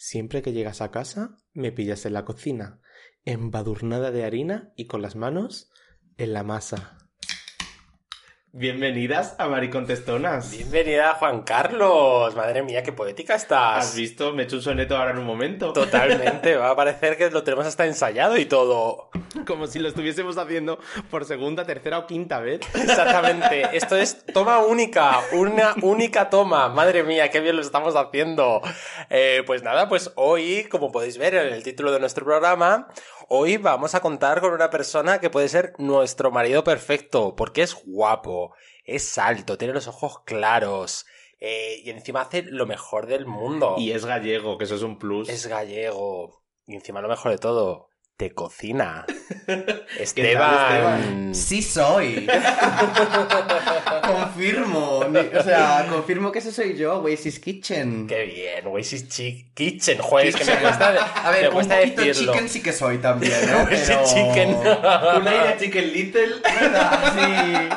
Siempre que llegas a casa, me pillas en la cocina, embadurnada de harina y con las manos en la masa. Bienvenidas a Maricontestonas. Bienvenida, Juan Carlos. Madre mía, qué poética estás. ¿Has visto? Me he hecho un soneto ahora en un momento. Totalmente, va a parecer que lo tenemos hasta ensayado y todo. Como si lo estuviésemos haciendo por segunda, tercera o quinta vez. Exactamente. Esto es toma única, una única toma. Madre mía, qué bien lo estamos haciendo. Eh, pues nada, pues hoy, como podéis ver en el título de nuestro programa, hoy vamos a contar con una persona que puede ser nuestro marido perfecto, porque es guapo, es alto, tiene los ojos claros. eh, y encima hace lo mejor del mundo. Y es gallego, que eso es un plus. Es gallego. Y encima lo mejor de todo, te cocina. Esteban? Esteban. Sí soy. confirmo. O sea, confirmo que ese soy yo, Oasis Kitchen. Qué bien, Chi- Kitchen. Joder, es que me cuesta, A ver, me un cuesta poquito decirlo. chicken sí que soy también, ¿no? Oasis Pero- Chicken. Un aire Chicken Little. ¿Verdad? Sí.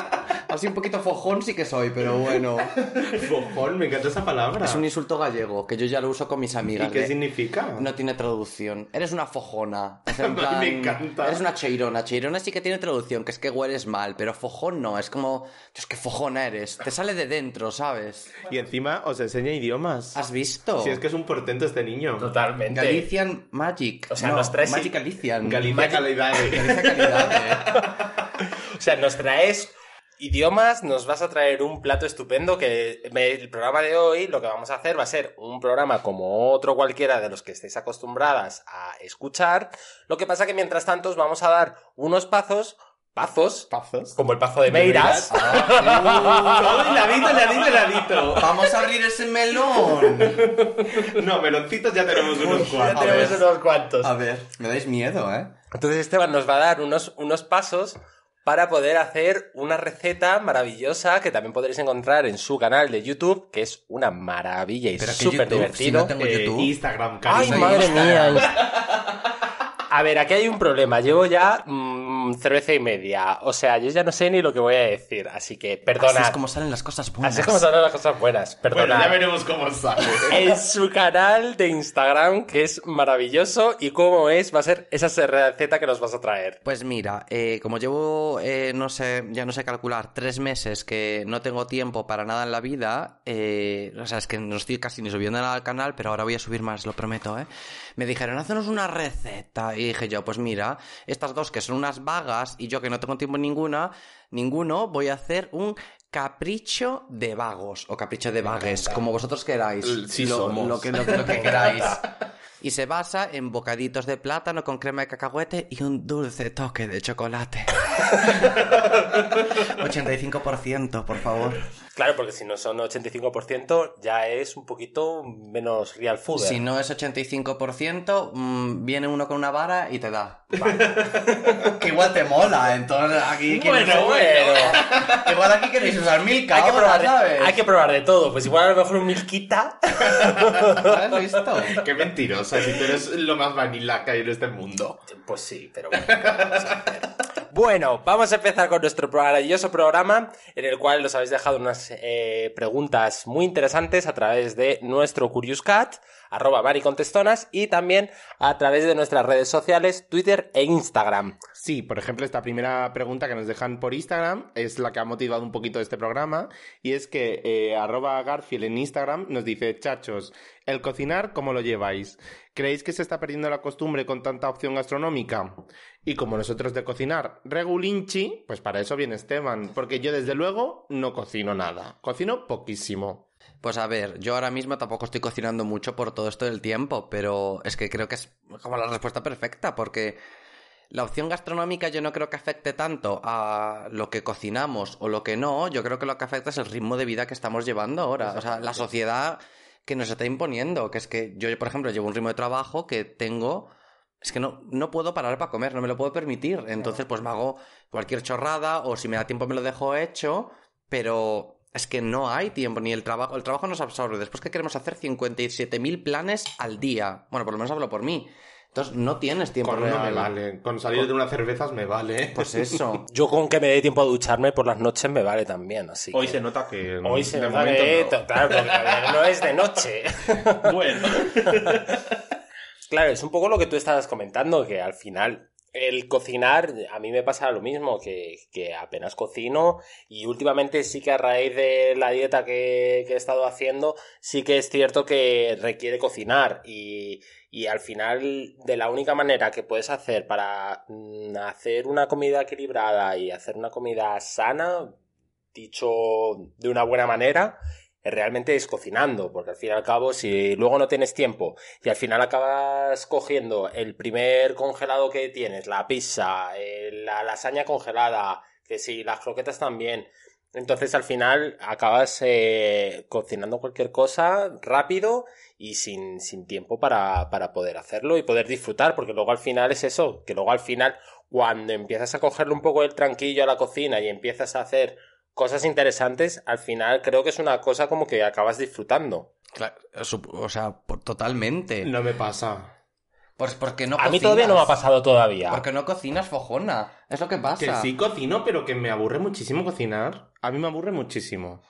Así un poquito fojón sí que soy, pero bueno. Fojón, me encanta esa palabra. Es un insulto gallego, que yo ya lo uso con mis ¿Y amigas. qué de- significa? No tiene traducción. Eres una fojona. Es en A mí plan, me encanta. Eres una cheirona. Cheirona sí que tiene traducción, que es que hueles mal, pero fojón no. Es como, es que fojona eres. Te sale de dentro, ¿sabes? Y encima os enseña idiomas. ¿Has visto? Si es que es un portento este niño. Totalmente. Galician Magic. O sea, no, nos traes- Magic Galician. Galicia calidad. Galicia calidad, eh. O sea, nos traes idiomas, nos vas a traer un plato estupendo que me- el programa de hoy lo que vamos a hacer va a ser un programa como otro cualquiera de los que estéis acostumbradas a escuchar. Lo que pasa que mientras tanto os vamos a dar unos pazos, pazos, Pazos. como el pazo de Meiras. Todo hiladito. Vamos a abrir ese melón. No, meloncitos ya tenemos unos Ya cuantos. tenemos ver. unos cuantos. A ver, me dais miedo, ¿eh? Entonces Esteban nos va a dar unos, unos pasos para poder hacer una receta maravillosa que también podréis encontrar en su canal de YouTube, que es una maravilla y súper divertido. si no tengo Eh, YouTube. Instagram, ¡Ay, madre Instagram. mía! A ver, aquí hay un problema. Llevo ya mm, cerveza y media. O sea, yo ya no sé ni lo que voy a decir. Así que, perdona. Así es como salen las cosas buenas. Así es como salen las cosas buenas. Bueno, Perdona. ya veremos cómo sale. en su canal de Instagram, que es maravilloso. Y cómo es, va a ser esa receta que nos vas a traer. Pues mira, eh, como llevo, eh, no sé, ya no sé calcular, tres meses que no tengo tiempo para nada en la vida, eh, o sea, es que no estoy casi ni subiendo nada al canal, pero ahora voy a subir más, lo prometo, ¿eh? Me dijeron, hacenos una receta. Y dije yo, pues mira, estas dos que son unas vagas y yo que no tengo tiempo ninguna, ninguno, voy a hacer un capricho de vagos o capricho de vagues, como vosotros queráis. Sí lo, somos. Lo que, lo que- lo que queráis. Y se basa en bocaditos de plátano con crema de cacahuete y un dulce toque de chocolate. 85%, por favor. Claro, porque si no son 85%, ya es un poquito menos real food. Si no es 85%, mm, viene uno con una vara y te da. que igual te mola, entonces aquí... Bueno, bueno. Igual aquí queréis usar milka Hay que, ahora, probar de, ¿sabes? hay que probar de todo. Pues igual a lo mejor un milquita. ¿Has visto? Qué mentirosa, si tú eres lo más hay en este mundo. Pues sí, pero bueno. vamos a. Bueno, vamos a empezar con nuestro maravilloso programa en el cual nos habéis dejado unas eh, preguntas muy interesantes a través de nuestro Curious Cat, arroba maricontestonas, y también a través de nuestras redes sociales, Twitter e Instagram. Sí, por ejemplo, esta primera pregunta que nos dejan por Instagram es la que ha motivado un poquito este programa y es que eh, arroba Garfield en Instagram nos dice, chachos, el cocinar, ¿cómo lo lleváis? ¿Creéis que se está perdiendo la costumbre con tanta opción gastronómica? Y como nosotros de cocinar regulinchi, pues para eso viene Esteban, porque yo desde luego no cocino nada, cocino poquísimo. Pues a ver, yo ahora mismo tampoco estoy cocinando mucho por todo esto del tiempo, pero es que creo que es como la respuesta perfecta, porque la opción gastronómica yo no creo que afecte tanto a lo que cocinamos o lo que no, yo creo que lo que afecta es el ritmo de vida que estamos llevando ahora, o sea, la sociedad que nos está imponiendo, que es que yo, por ejemplo, llevo un ritmo de trabajo que tengo... Es que no, no puedo parar para comer, no me lo puedo permitir. Entonces, pues me hago cualquier chorrada o si me da tiempo me lo dejo hecho, pero es que no hay tiempo, ni el trabajo. El trabajo nos absorbe. Después que queremos hacer 57.000 planes al día. Bueno, por lo menos hablo por mí. Entonces no tienes tiempo Con real. me vale. Con salir de unas cervezas me vale. Pues eso. Yo con que me dé tiempo a ducharme por las noches me vale también, así Hoy que- se nota que. Hoy se nota que- no. Claro, porque todavía no es de noche. Bueno. Claro, es un poco lo que tú estabas comentando, que al final el cocinar, a mí me pasa lo mismo, que, que apenas cocino y últimamente sí que a raíz de la dieta que, que he estado haciendo, sí que es cierto que requiere cocinar y, y al final de la única manera que puedes hacer para mm, hacer una comida equilibrada y hacer una comida sana, dicho de una buena manera, realmente es cocinando, porque al fin y al cabo, si luego no tienes tiempo y al final acabas cogiendo el primer congelado que tienes, la pizza, la lasaña congelada, que si las croquetas también, entonces al final acabas eh, cocinando cualquier cosa rápido y sin, sin tiempo para, para poder hacerlo y poder disfrutar, porque luego al final es eso, que luego al final cuando empiezas a cogerle un poco el tranquillo a la cocina y empiezas a hacer cosas interesantes, al final creo que es una cosa como que acabas disfrutando. Claro, o sea, totalmente. No me pasa. Pues porque no a mí cocinas. todavía no me ha pasado todavía. Porque no cocinas fojona. Es lo que pasa. Que sí cocino, pero que me aburre muchísimo cocinar. A mí me aburre muchísimo.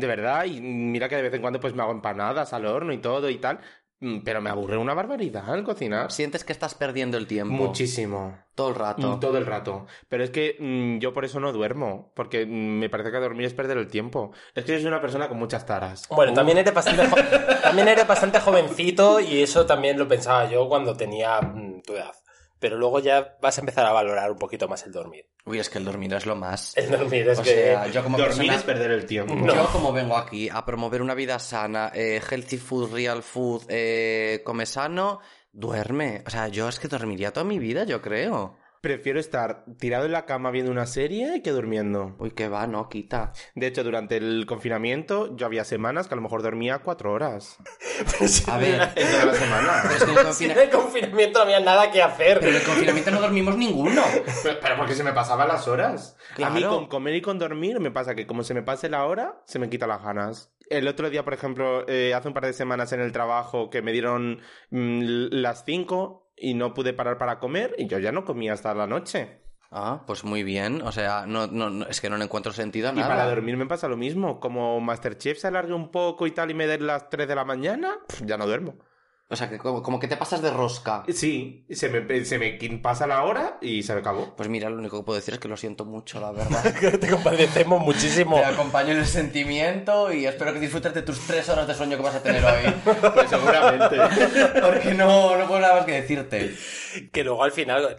De verdad, y mira que de vez en cuando pues me hago empanadas al horno y todo y tal. mm, Pero me aburre una barbaridad el cocinar. Sientes que estás perdiendo el tiempo. Muchísimo. Todo el rato. Mm, Todo el rato. Pero es que mm, yo por eso no duermo. Porque me parece que dormir es perder el tiempo. Es que yo soy una persona con muchas taras. Bueno, también eres bastante también eres bastante jovencito y eso también lo pensaba yo cuando tenía tu edad. Pero luego ya vas a empezar a valorar un poquito más el dormir. Uy, es que el dormir es lo más. El dormir es o que sea, yo como Dormir persona... es perder el tiempo. No. Yo como vengo aquí a promover una vida sana, eh, healthy food, real food, eh, come sano, duerme. O sea, yo es que dormiría toda mi vida, yo creo. Prefiero estar tirado en la cama viendo una serie que durmiendo. Uy, que va, no, quita. De hecho, durante el confinamiento yo había semanas que a lo mejor dormía cuatro horas. A ver, En toda la semana. pero es que en el, Si confina- en el confinamiento no había nada que hacer. pero en el confinamiento no dormimos ninguno. Pero, pero porque se me pasaban las horas. A mí con comer y con dormir me pasa que como se me pase la hora, se me quitan las ganas. El otro día, por ejemplo, eh, hace un par de semanas en el trabajo que me dieron mm, las cinco y no pude parar para comer y yo ya no comía hasta la noche. Ah, pues muy bien. O sea, no, no, no- es que no le encuentro sentido a Y nada. para dormir me pasa lo mismo. Como Masterchef se alargue un poco y tal y me den las 3 de la mañana, ya no duermo. O sea, que como, como que te pasas de rosca. Sí, se me, se me pasa la hora y se me acabó. Pues mira, lo único que puedo decir es que lo siento mucho, la verdad. Te compadecemos muchísimo. Te acompaño en el sentimiento y espero que disfrutes de tus tres horas de sueño que vas a tener hoy. Pues seguramente. Porque no, no puedo nada más que decirte. Que luego al final,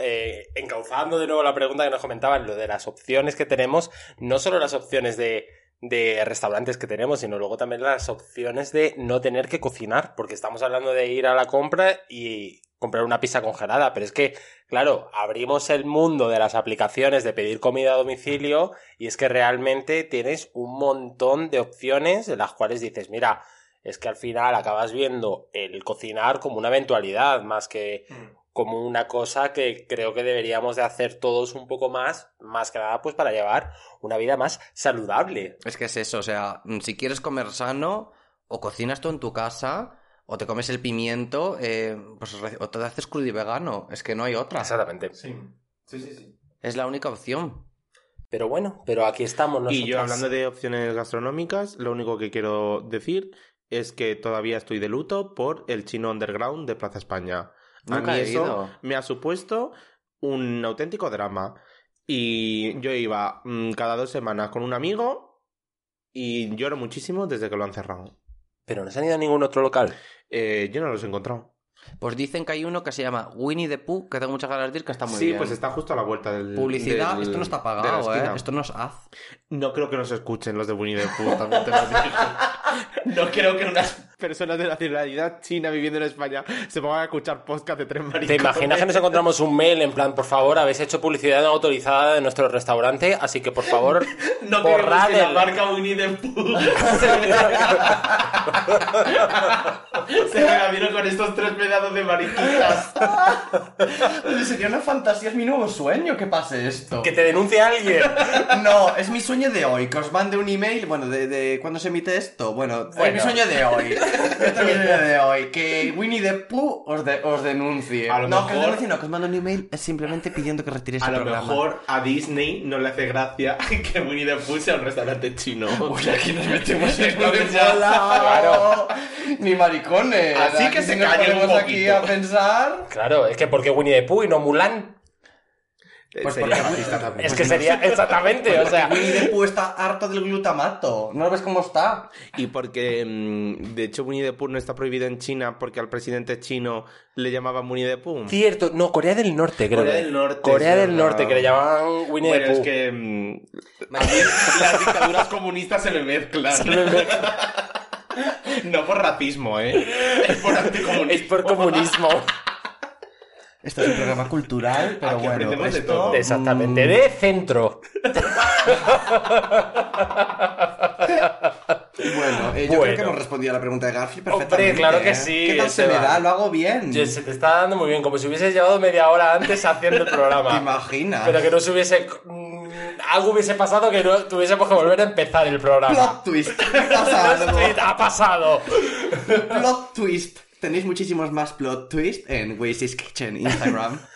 eh, encauzando de nuevo la pregunta que nos comentaban, lo de las opciones que tenemos, no solo las opciones de, de restaurantes que tenemos, sino luego también las opciones de no tener que cocinar, porque estamos hablando de ir a la compra y comprar una pizza congelada, pero es que, claro, abrimos el mundo de las aplicaciones de pedir comida a domicilio y es que realmente tienes un montón de opciones de las cuales dices, mira, es que al final acabas viendo el cocinar como una eventualidad más que como una cosa que creo que deberíamos de hacer todos un poco más, más que nada pues para llevar una vida más saludable. Es que es eso, o sea, mm, si quieres comer sano, o cocinas tú en tu casa, o te comes el pimiento, eh, pues o te haces crudo y vegano. Es que no hay otra. Exactamente. Sí, sí, sí. sí. Es la única opción. Pero bueno, pero aquí estamos nosotros. Y yo hablando de opciones gastronómicas, lo único que quiero decir es que todavía estoy de luto por el chino underground de Plaza España. Nunca a mí he eso ido. me ha supuesto un auténtico drama. Y yo iba mm, cada dos semanas con un amigo y lloro muchísimo desde que lo han cerrado. Pero no se han ido a ningún otro local. Eh, yo no los he encontrado. Pues dicen que hay uno que se llama Winnie the Pooh, que tengo muchas ganas de ir, que está muy sí, bien. pues está justo a la vuelta del. Publicidad, del- esto no está pagado, ¿eh? Esto no es haz. No creo que nos escuchen los de Winnie the Pooh, también te lo digo. No creo que unas personas de nacionalidad china viviendo en España se pongan a escuchar podcast de tres maricones. ¿Te imaginas que nos encontramos un mail en plan, por favor, habéis hecho publicidad no autorizada de nuestro restaurante, así que por favor, No borrad que la el- marca Winnie the Pooh se me vieron con estos tres pedazos de mariquitas. Sería una fantasía, es mi nuevo sueño que pase esto. que te denuncie alguien. No, es mi sueño de hoy, que os mande un email, bueno, de, de cuándo se emite esto. Bueno, es Bueno. mi sueño de hoy. Esta es mi idea de hoy. Que Winnie the Pooh os, de- os denuncie. A lo no, que os denuncie no, que os mando un email simplemente pidiendo que retiréis A el lo programa. mejor a Disney no le hace gracia que Winnie the Pooh sea un restaurante chino. Uy, aquí nos metemos en mola. Claro. Ni maricones. Así Aquí que se nos un aquí poquito. a pensar. Claro, es que porque Winnie the Pooh y no Mulan. Pues Sería racista también. Es que sería exactamente, o sea. Winnie the Pooh está harto del glutamato. ¿No lo ves cómo está? Y porque, mm, de hecho, Winnie the Pooh no está prohibido en China porque al presidente chino le llamaban Winnie the Pooh. Cierto, no, Corea del Norte, creo. Corea del Norte, Corea es del. Norte, que le llamaban Winnie Bueno, the es Pooh. que mm, las dictaduras comunistas se me mezclan. no por racismo, ¿eh? Es por anticomunismo. Es por comunismo. Esto es un programa cultural, pero Aquí bueno. de todo. Exactamente, de centro. Bueno, eh, yo Bueno. creo que hemos respondido a la pregunta de Garfield perfectamente. Hombre, claro que ¿eh? sí, ¿Qué tal se me da? Lo hago bien. Yo- Se te está dando muy bien, como si hubieses llevado media hora antes haciendo el ¿Te programa. imaginas? Pero que no se hubiese. mm, Algo hubiese pasado que no tuviésemos que volver a empezar el programa. Plot twist. Pasa algo. Sí, ha pasado. plot twist. Tenéis muchísimos más plot twist en Wazy's Kitchen Instagram.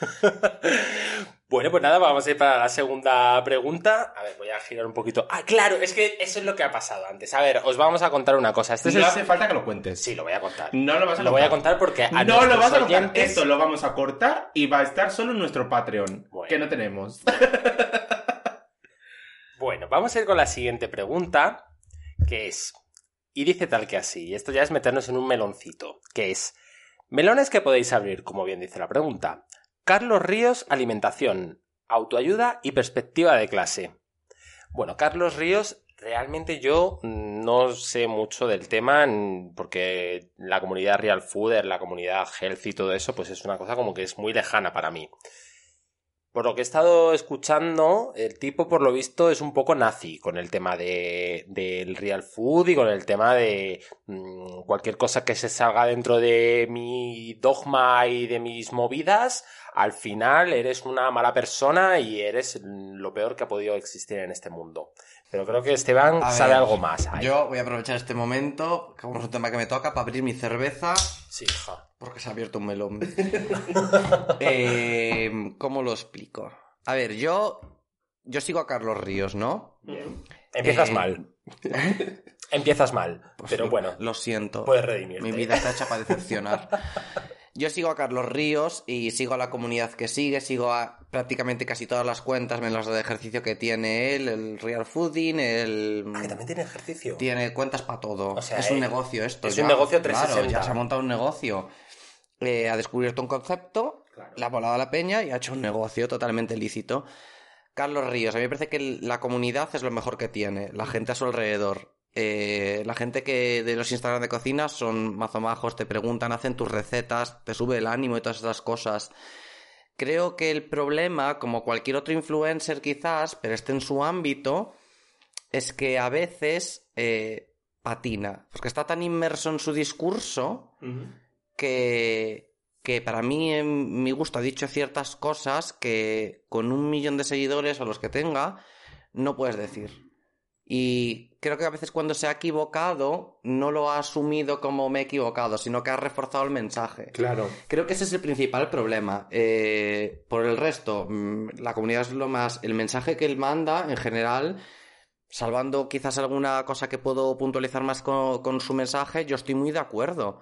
Bueno, pues nada, vamos a ir para la segunda pregunta. A ver, voy a girar un poquito. Ah, claro, es que eso es lo que ha pasado antes. A ver, os vamos a contar una cosa. Este es No el- hace falta que lo cuentes. Sí, lo voy a contar. No lo vas a Lo contar. voy a contar porque a no lo vas a contar. oyentes- Esto lo vamos a cortar y va a estar solo en nuestro Patreon. Bueno. Que no tenemos. Bueno, vamos a ir con la siguiente pregunta, que es, y dice tal que así, y esto ya es meternos en un meloncito, que es, melones que podéis abrir, como bien dice la pregunta. Carlos Ríos, alimentación, autoayuda y perspectiva de clase. Bueno, Carlos Ríos, realmente yo no sé mucho del tema, porque la comunidad Real Fooder, la comunidad Health y todo eso, pues es una cosa como que es muy lejana para mí. Por lo que he estado escuchando, el tipo, por lo visto, es un poco nazi con el tema de, del real food y con el tema de mm, cualquier cosa que se salga dentro de mi dogma y de mis movidas. Al final eres una mala persona y eres lo peor que ha podido existir en este mundo. Pero creo que Esteban A sabe ver, algo más. ahí. Yo voy a aprovechar este momento, como es un tema que me toca, para abrir mi cerveza, Sí, hija. porque se ha abierto un melón. Eh, ¿Cómo lo explico? A ver, yo, yo sigo a Carlos Ríos, ¿no? Empiezas Eh, mal. Empiezas mal. Pues pero bueno, Lo siento. puedes redimirte. Mi vida está hecha para decepcionar. Yo sigo a Carlos Ríos y sigo a la comunidad que sigue, sigo a prácticamente casi todas las cuentas, menos las de ejercicio que tiene él, el Real Fooding, el... Ah, que también tiene ejercicio. Tiene cuentas para todo. O sea, es un eh, negocio esto. es ya. un negocio Claro, 360. ya se ha montado un negocio. Eh, ha descubierto un concepto, le ha volado a la peña y ha hecho un negocio totalmente lícito. Carlos Ríos, a mí me parece que la comunidad es lo mejor que tiene, la gente a su alrededor. Eh, la gente que de los Instagram de cocina son mazomajos, te preguntan, hacen tus recetas, te sube el ánimo y todas esas cosas. Creo que el problema, como cualquier otro influencer quizás, pero esté en su ámbito, es que a veces eh, patina, porque está tan inmerso en su discurso que, que para mí, en mi gusto, ha dicho ciertas cosas que con un millón de seguidores o los que tenga, no puedes decir. Y creo que a veces cuando se ha equivocado, no lo ha asumido como me he equivocado, sino que ha reforzado el mensaje. Claro. Creo que ese es el principal problema. Eh, por el resto, mm, la comunidad es lo más. El mensaje que él manda, en general, salvando quizás alguna cosa que puedo puntualizar más con, con su mensaje, yo estoy muy de acuerdo.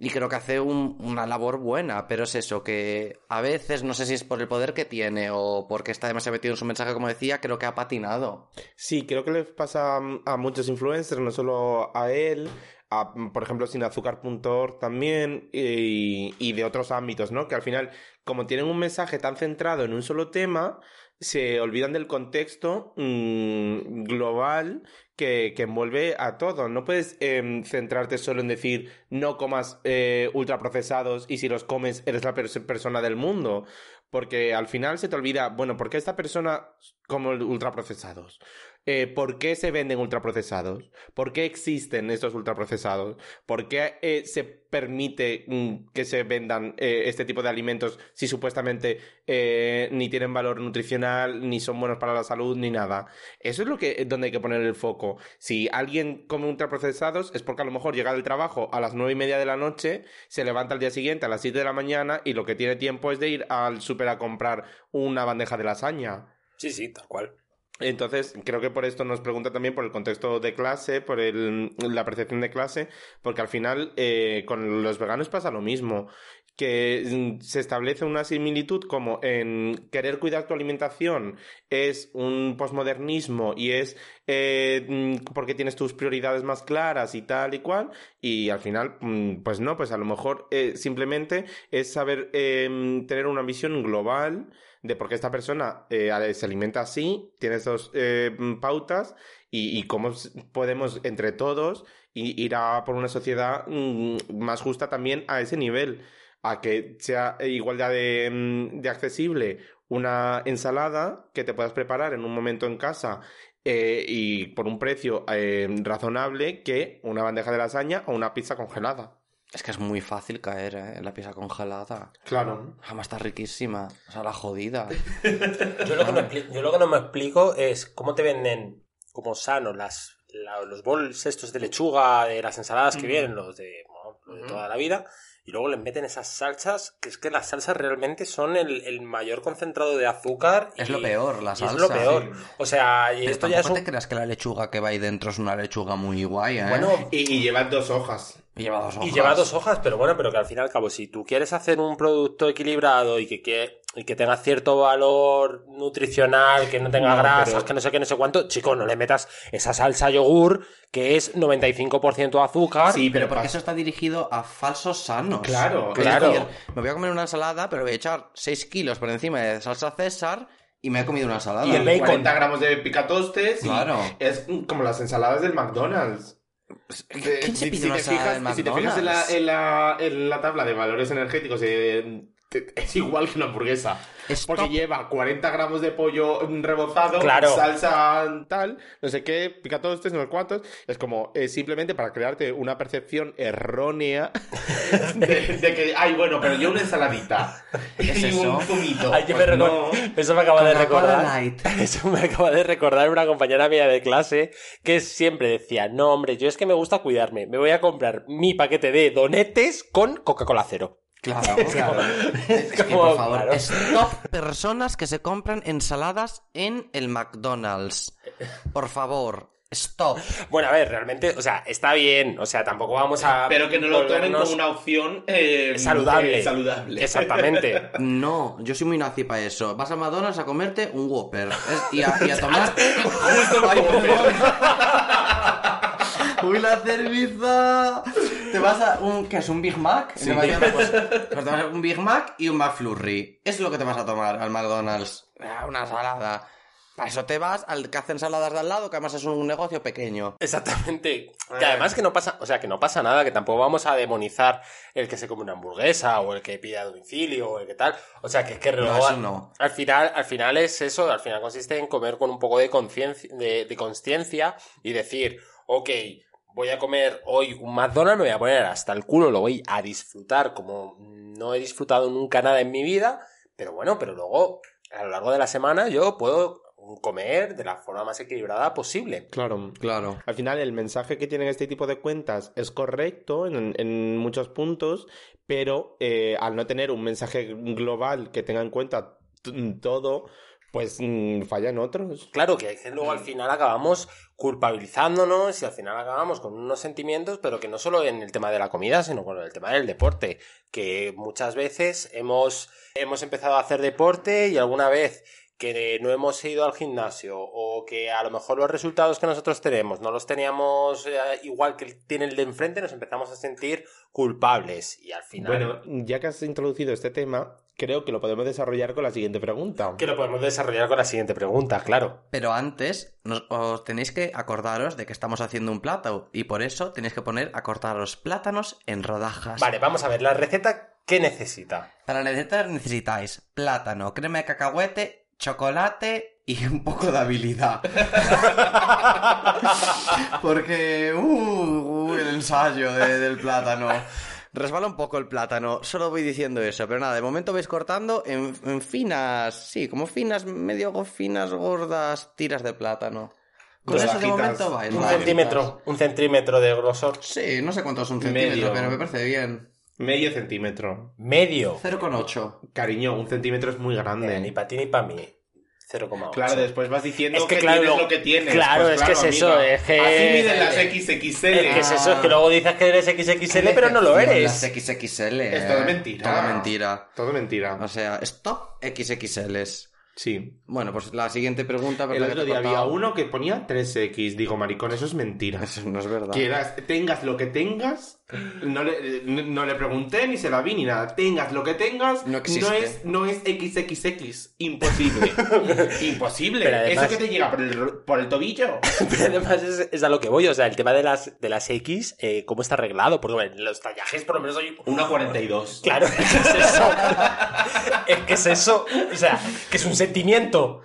Y creo que hace un- una labor buena, pero es eso, que a veces, no sé si es por el poder que tiene o porque está demasiado metido en su mensaje, como decía, creo que ha patinado. Sí, creo que le pasa a, a muchos influencers, no solo a él, a, por ejemplo, sinazúcar.org también, y, y de otros ámbitos, ¿no? Que al final, como tienen un mensaje tan centrado en un solo tema, se olvidan del contexto mm, global que, que envuelve a todo. No puedes em, centrarte solo en decir no comas eh, ultraprocesados y si los comes eres la pers- persona del mundo. Porque al final se te olvida, bueno, ¿por qué esta persona come ultraprocesados? Eh, ¿por qué se venden ultraprocesados? ¿Por qué existen estos ultraprocesados? ¿Por qué eh, se permite mm, que se vendan eh, este tipo de alimentos si supuestamente eh, ni tienen valor nutricional, ni son buenos para la salud, ni nada? Eso es lo que donde hay que poner el foco. Si alguien come ultraprocesados es porque a lo mejor llega del trabajo a las nueve y media de la noche, se levanta al día siguiente a las siete de la mañana y lo que tiene tiempo es de ir al súper a comprar una bandeja de lasaña. Sí, sí, tal cual. Entonces, creo que por esto nos pregunta también por el contexto de clase, por el, la percepción de clase, porque al final eh, con los veganos pasa lo mismo, que mm, se establece una similitud como en querer cuidar tu alimentación es un posmodernismo y es eh, mm, porque tienes tus prioridades más claras y tal y cual, y al final, mm, pues no, pues a lo mejor eh, simplemente es saber eh, tener una visión global de por qué esta persona eh, se alimenta así, tiene esas eh, pautas y, y cómo podemos entre todos ir a por una sociedad mm, más justa también a ese nivel, a que sea igualdad de, mm, de accesible una ensalada que te puedas preparar en un momento en casa eh, y por un precio eh, razonable que una bandeja de lasaña o una pizza congelada. Es que es muy fácil caer ¿eh? en la pizza congelada. Claro. Jamás está riquísima. O sea, la jodida. Yo lo, que no expli- yo lo que no me explico es cómo te venden como sanos las, la- los bols estos de lechuga, de las ensaladas que vienen, los de, bueno, los de Ujú. toda la vida, y luego les meten esas salsas, que es que las salsas realmente son el, el mayor concentrado de azúcar. Es y- lo peor, la salsa. Es lo peor. sí. O sea, y Pero esto ya es un... te creas que la lechuga que va ahí dentro es una lechuga muy guay, ¿eh? Bueno, Y, y llevan dos hojas. Y lleva dos hojas. Y lleva dos hojas, pero bueno, pero que al fin y al cabo, si tú quieres hacer un producto equilibrado y que, que, y que tenga cierto valor nutricional, que no tenga No, grasas, pero- que no sé qué, no sé cuánto, chico, no le metas esa salsa yogur que es 95% azúcar. Sí, Pero porque pasa- eso está dirigido a falsos sanos. Claro, Es claro. decir, me voy a comer una ensalada, pero voy a echar 6 kilos por encima de salsa César y me he comido una ensalada. Y el bacon. 40 gramos de picatostes. y Claro. es como las ensaladas del McDonald's. De- ¿Quién se si- te fijas- Si te fijas en la, en la, en la tabla de valores energéticos, eh, te- es igual que una hamburguesa. Stop. Porque lleva 40 gramos de pollo rebozado, Claro. salsa tal, no sé qué, picatostes, no sé cuántos. Es como eh, simplemente para crearte una percepción errónea de, de que, ay, bueno, pero yo una ensaladita es y eso? un zumito. Ay, Pues me no. recor- Eso me acaba de recordar. Eso me acaba de recordar una compañera mía de clase que siempre decía, no hombre, yo es que me gusta cuidarme, me voy a comprar mi paquete de donetes con Coca-Cola cero. Claro, Claro. Es que, Como, por favor, claro. stop personas que se compran ensaladas en el McDonald's. Por favor, stop. Bueno, a ver, realmente, o sea, está bien, o sea, tampoco vamos a... Pero que no lo tomen como una opción eh, Saludable. eh, saludable. Exactamente. No, yo soy muy nazi para eso. Vas a McDonald's a comerte un Whopper Es- y, a, y a tomar. Ay, perdón. Uy, la cerveza. Te vas a un ¿qué es un Big Mac? Pues, pues te vas a un Big Mac y un McFlurry. Eso es lo que te vas a tomar al McDonald's. Ah, Una salada. Para eso te vas al que hace ensaladas de al lado, que además es un negocio pequeño. Exactamente. Que además que no pasa, o sea, que no pasa nada, que tampoco vamos a demonizar el que se come una hamburguesa o el que pide a domicilio o el que tal. O sea, que es que No, luego, al final, al final es eso, al final consiste en comer con un poco de conciencia, de, de consciencia y decir, ok, voy a comer hoy un McDonald's, me voy a poner hasta el culo, lo voy a disfrutar como no he disfrutado nunca nada en mi vida, pero bueno, pero luego, a lo largo de la semana, yo puedo comer de la forma más equilibrada posible. Claro. Claro. Al final, el mensaje que tienen este tipo de cuentas es correcto en, en muchos puntos, pero eh, al no tener un mensaje global que tenga en cuenta todo, pues fallan otros. Claro, que luego al final acabamos culpabilizándonos y al final acabamos con unos sentimientos, pero que no solo en el tema de la comida, sino con el tema del deporte, que muchas veces hemos, hemos empezado a hacer deporte y alguna vez que no hemos ido al gimnasio o que a lo mejor los resultados que nosotros tenemos no los teníamos eh, igual que tiene el de enfrente, nos empezamos a sentir culpables y al final... Bueno, ya que has introducido este tema, creo que lo podemos desarrollar con la siguiente pregunta. Que lo podemos desarrollar con la siguiente pregunta, claro. Pero antes nos- os tenéis que acordaros de que estamos haciendo un plato y por eso tenéis que poner a cortar los plátanos en rodajas. Vale, vamos a ver, la receta, ¿qué necesita? Para la receta necesitáis plátano, crema de cacahuete, chocolate y un poco de habilidad. Porque, uh, uh, el ensayo de- del plátano. Resbala un poco el plátano, solo voy diciendo eso, pero nada, de momento vais cortando en, en finas, sí, como finas, medio finas, gordas tiras de plátano. Con eso de momento vais. Un vais. centímetro, un centímetro de grosor. Sí, no sé cuánto es un centímetro, Medio. pero me parece bien. Medio centímetro. Medio. 0,8. Cariño, un centímetro es muy grande. Eh, ni para ti ni para mí. 0,8. Claro, después vas diciendo Es que que, claro, tienes lo- lo que tienes. claro, Pues es que es eso, amiga. es que- Así miden las XXL. Es que es eso, es que luego dices que eres XXL, pero no lo Las eres. XXL. Es eh. todo mentira. Todo mentira. Todo mentira. O sea, stop XXLs. Sí. Bueno, pues la siguiente pregunta... El otro día había uno que ponía 3X. Digo, maricón, eso es mentira. Eso no es verdad. Quieras, tengas lo que tengas, no le, no le pregunté ni se la vi ni nada. Tengas lo que tengas, No es, no es XXX. Imposible. Imposible. Además- Eso que te llega por el, por el tobillo. Pero además es, es a lo que voy, o sea, el tema de las, de las X, eh, ¿cómo está arreglado? Porque bueno, los tallajes por lo menos hay... 1,42. Claro, es eso. es que es eso. O sea, que es un sentimiento.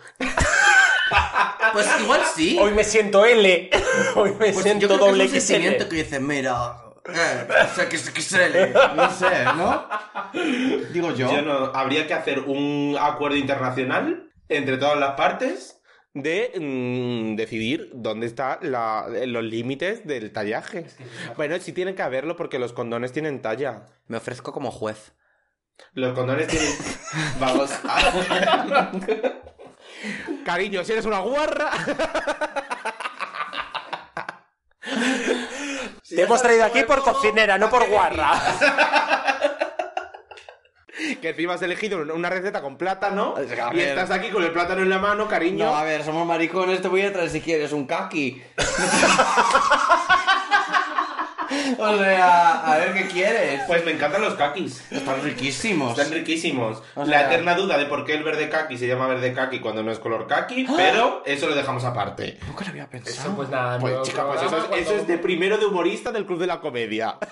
Pues igual sí. Hoy me siento L. Hoy me Pues siento yo creo doble que es un sentimiento que dice, mira... Eh, XXL. No sé, ¿no? Digo yo. Yo no, habría que hacer un acuerdo internacional entre todas las partes de mm, decidir dónde están los límites del tallaje. Bueno, sí tienen que haberlo porque los condones tienen talla. Me ofrezco como juez. Los condones tienen... Vamos a... Cariño, si eres una guarra... Te hemos traído aquí por cocinera, no por guarra. Que encima has elegido una receta con plátano A y ver. estás aquí con el plátano en la mano, cariño. No, a ver, somos maricones, te voy a traer si quieres un kaki. o sea, a ver qué quieres. Pues me encantan los kakis. Están riquísimos. Están riquísimos. O La eterna duda de por qué el verde kaki se llama verde kaki cuando no es color kaki, pero eso lo dejamos aparte. Nunca lo había pensado. pues nada, Pues chica, pues eso, es, eso es de primero de humorista del Club de la Comedia.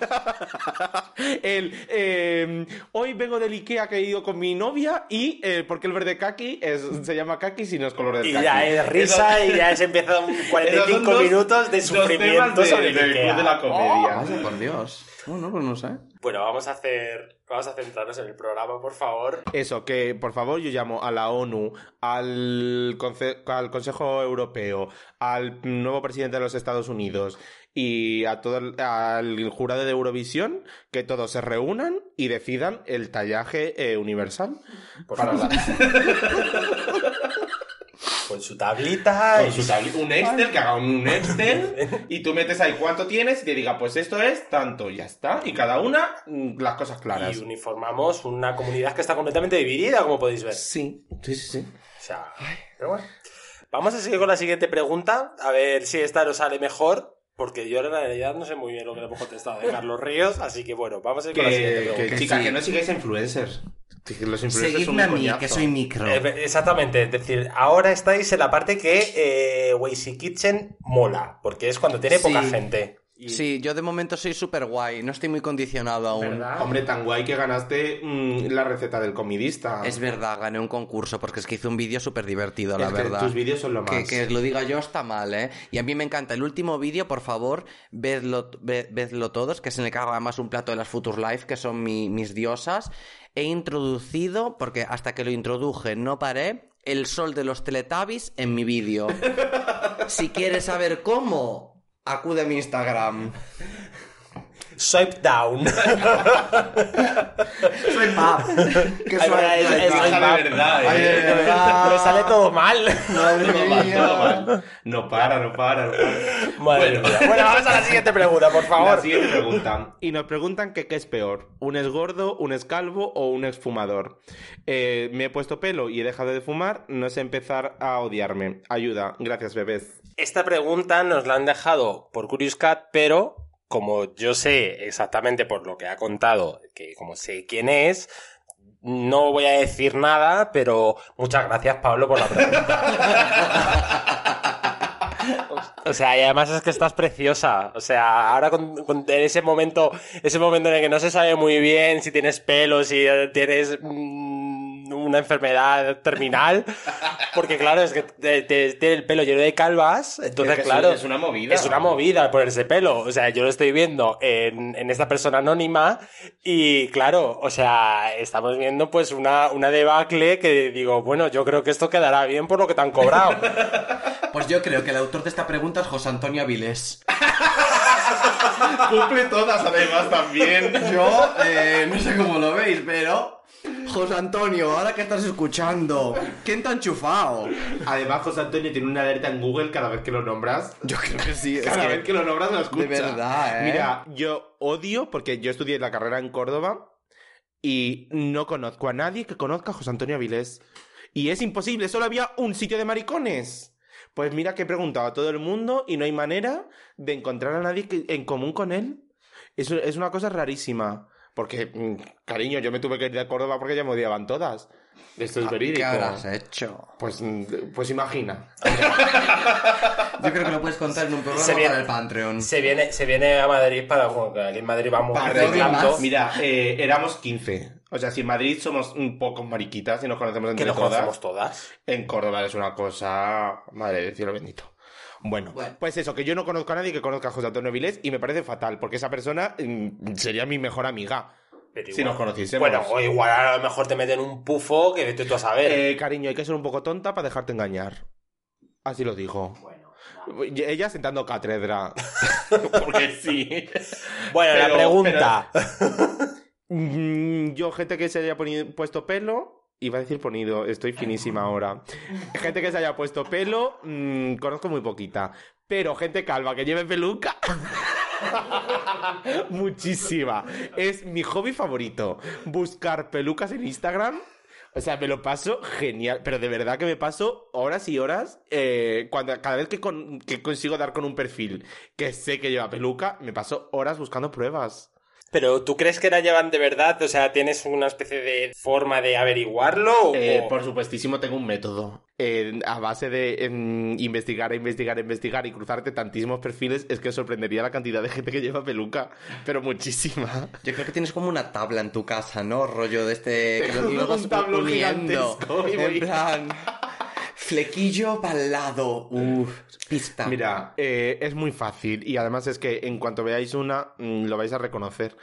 el, eh, hoy vengo del Ikea que he ido con mi novia y eh, porque el verde kaki es, se llama kaki si no es color de Y kaki. ya es risa Eso- y ya esos son 45 dos- minutos de sufrimiento de- sobre el del Ikea. Club de la Comedia. Vaya, por Dios. Bueno, pues no sé. Bueno, vamos a hacer... Vamos a centrarnos en el programa, por favor. Eso, que por favor yo llamo a la ONU, al, conce- al Consejo Europeo, al nuevo presidente de los Estados Unidos y a todo el- al jurado de Eurovisión que todos se reúnan y decidan el tallaje eh, universal. Para la- Con su tablita... con su tabli- un Excel, que haga un Excel y tú metes ahí cuánto tienes y te diga, pues esto es tanto, y ya está. Y cada una, mm, las cosas claras. Y uniformamos una comunidad que está completamente dividida, como podéis ver. Sí, sí, sí, sí. O sea, pero bueno. Vamos a seguir con la siguiente pregunta, a ver si esta nos sale mejor, porque yo en realidad no sé muy bien lo que le hemos contestado de Carlos Ríos, así que bueno, vamos a ir con la siguiente Que, pregunta. que, Que chica, sí. que no sigáis influencers. Los Seguidme a mí, coñazo. que soy micro. Eh, exactamente, es decir, ahora estáis en la parte que eh, Wazy Kitchen mola, porque es cuando tiene poca gente. Y- Sí, yo de momento soy súper guay, no estoy muy condicionado aún. ¿Verdad? Hombre, tan guay que ganaste mm, la receta del comidista. Es verdad, gané un concurso porque es que hice un vídeo súper divertido, la Es que verdad. tus vídeos son lo más. Que, que lo diga yo está mal, ¿eh? Y a mí me encanta. El último vídeo, por favor, vedlo, ve- vedlo todos, que es en el que hago además un plato de las Future Life, que son mi- mis diosas. He introducido, porque hasta que lo introduje no paré, el sol de los Teletubbies en mi vídeo. si quieres saber cómo, acude mi Instagram. Swipe down. Soy Pap. Que Ay, verdad, es- es- Baja de verdad, Ay, de eh. verdad. Me sale todo mal. Madre Todo mal, mía. todo mal. No para, no para, no para. Madre Bueno. mía. Bueno, vamos a la siguiente pregunta, por La favor. siguiente pregunta. Y nos preguntan que qué es peor, un esgordo, un escalvo o un exfumador. Eh, me he puesto pelo y he dejado de fumar, no sé empezar a odiarme. Ayuda, gracias bebés. Esta pregunta nos la han dejado por Curious Cat, pero como yo sé exactamente por lo que ha contado, que como sé quién es, no voy a decir nada, pero muchas gracias Pablo por la pregunta. O sea, y además es que estás preciosa. O sea, ahora con, con- en ese momento, ese momento en el que no se sabe muy bien si tienes pelo, si tienes mm, una enfermedad terminal, porque claro, es que te- te- tiene el pelo lleno de calvas, entonces Es que claro... es una movida. Es una movida ponerse pelo, o sea, yo lo estoy viendo en, en esta persona anónima y claro, o sea, estamos viendo pues una, una debacle que digo, bueno, yo creo que esto quedará bien por lo que te han cobrado. Pues yo creo que el autor de esta pregunta es José Antonio Avilés. Cumple todas además también. Yo eh, no sé cómo lo veis, pero... José Antonio, ahora que estás escuchando, ¿quién te ha enchufado? Además, José Antonio tiene una alerta en Google cada vez que lo nombras. Yo creo que sí. es Cada que- vez que lo nombras lo escucha. De verdad, ¿eh? Mira, yo odio porque yo estudié la carrera en Córdoba y no conozco a nadie que conozca a José Antonio Avilés. Y es imposible, solo había un sitio de maricones. Pues mira que he preguntado a todo el mundo y no hay manera de encontrar a nadie que- en común con él. Es, es una cosa rarísima. Porque, mm, cariño, yo me tuve que ir de Córdoba porque ya me odiaban todas. Esto es verídico. ¿Qué habrás hecho? Pues, mm, pues imagina. Yo creo que lo puedes contar en un programa Se viene- para el Patreon. Se viene, se viene a Madrid para, bueno, que aquí en Madrid vamos más. Mira, eh, éramos 15. O sea, si en Madrid somos un poco mariquitas y nos conocemos que entre nos todas, conocemos todas. en Córdoba es una cosa... Madre del cielo bendito. Bueno, Bueno. pues eso, que yo no conozco a nadie que conozca a José Antonio Vilés y me parece fatal, porque esa persona mm, sería mi mejor amiga. Pero Si igual- nos conociésemos. Bueno, o igual a lo mejor te meten un pufo que vete tú a saber. Eh, cariño, hay que ser un poco tonta para dejarte engañar. Así lo digo. Y Ella sentando cátedra. porque sí. bueno, la pregunta. Mm, Yo, gente que se haya puesto pelo, iba a decir ponido, estoy finísima ahora. Gente que se haya puesto pelo, mm, conozco muy poquita. Pero gente calva que lleve peluca. Muchísima. Es mi hobby favorito. Buscar pelucas en Instagram. O sea, me lo paso genial. Pero de verdad que me paso horas y horas. eh, cuando, cada vez que, con- que consigo dar con un perfil que sé que lleva peluca, me paso horas buscando pruebas. Pero ¿tú crees que la llevan de verdad? O sea, ¿tienes una especie de forma de averiguarlo? o- Eh, por supuestísimo tengo un método. Eh, a base de em, investigar, investigar, investigar y cruzarte tantísimos perfiles, es que sorprendería la cantidad de gente que lleva peluca, pero muchísima. Yo creo que tienes como una tabla en tu casa, ¿no? Rollo de este... que Tengo lo- un uniendo. gigantesco En plan... Flequillo para lado. Uf, pista. Mira, eh, es muy fácil y además es que en cuanto veáis una, mm, lo vais a reconocer.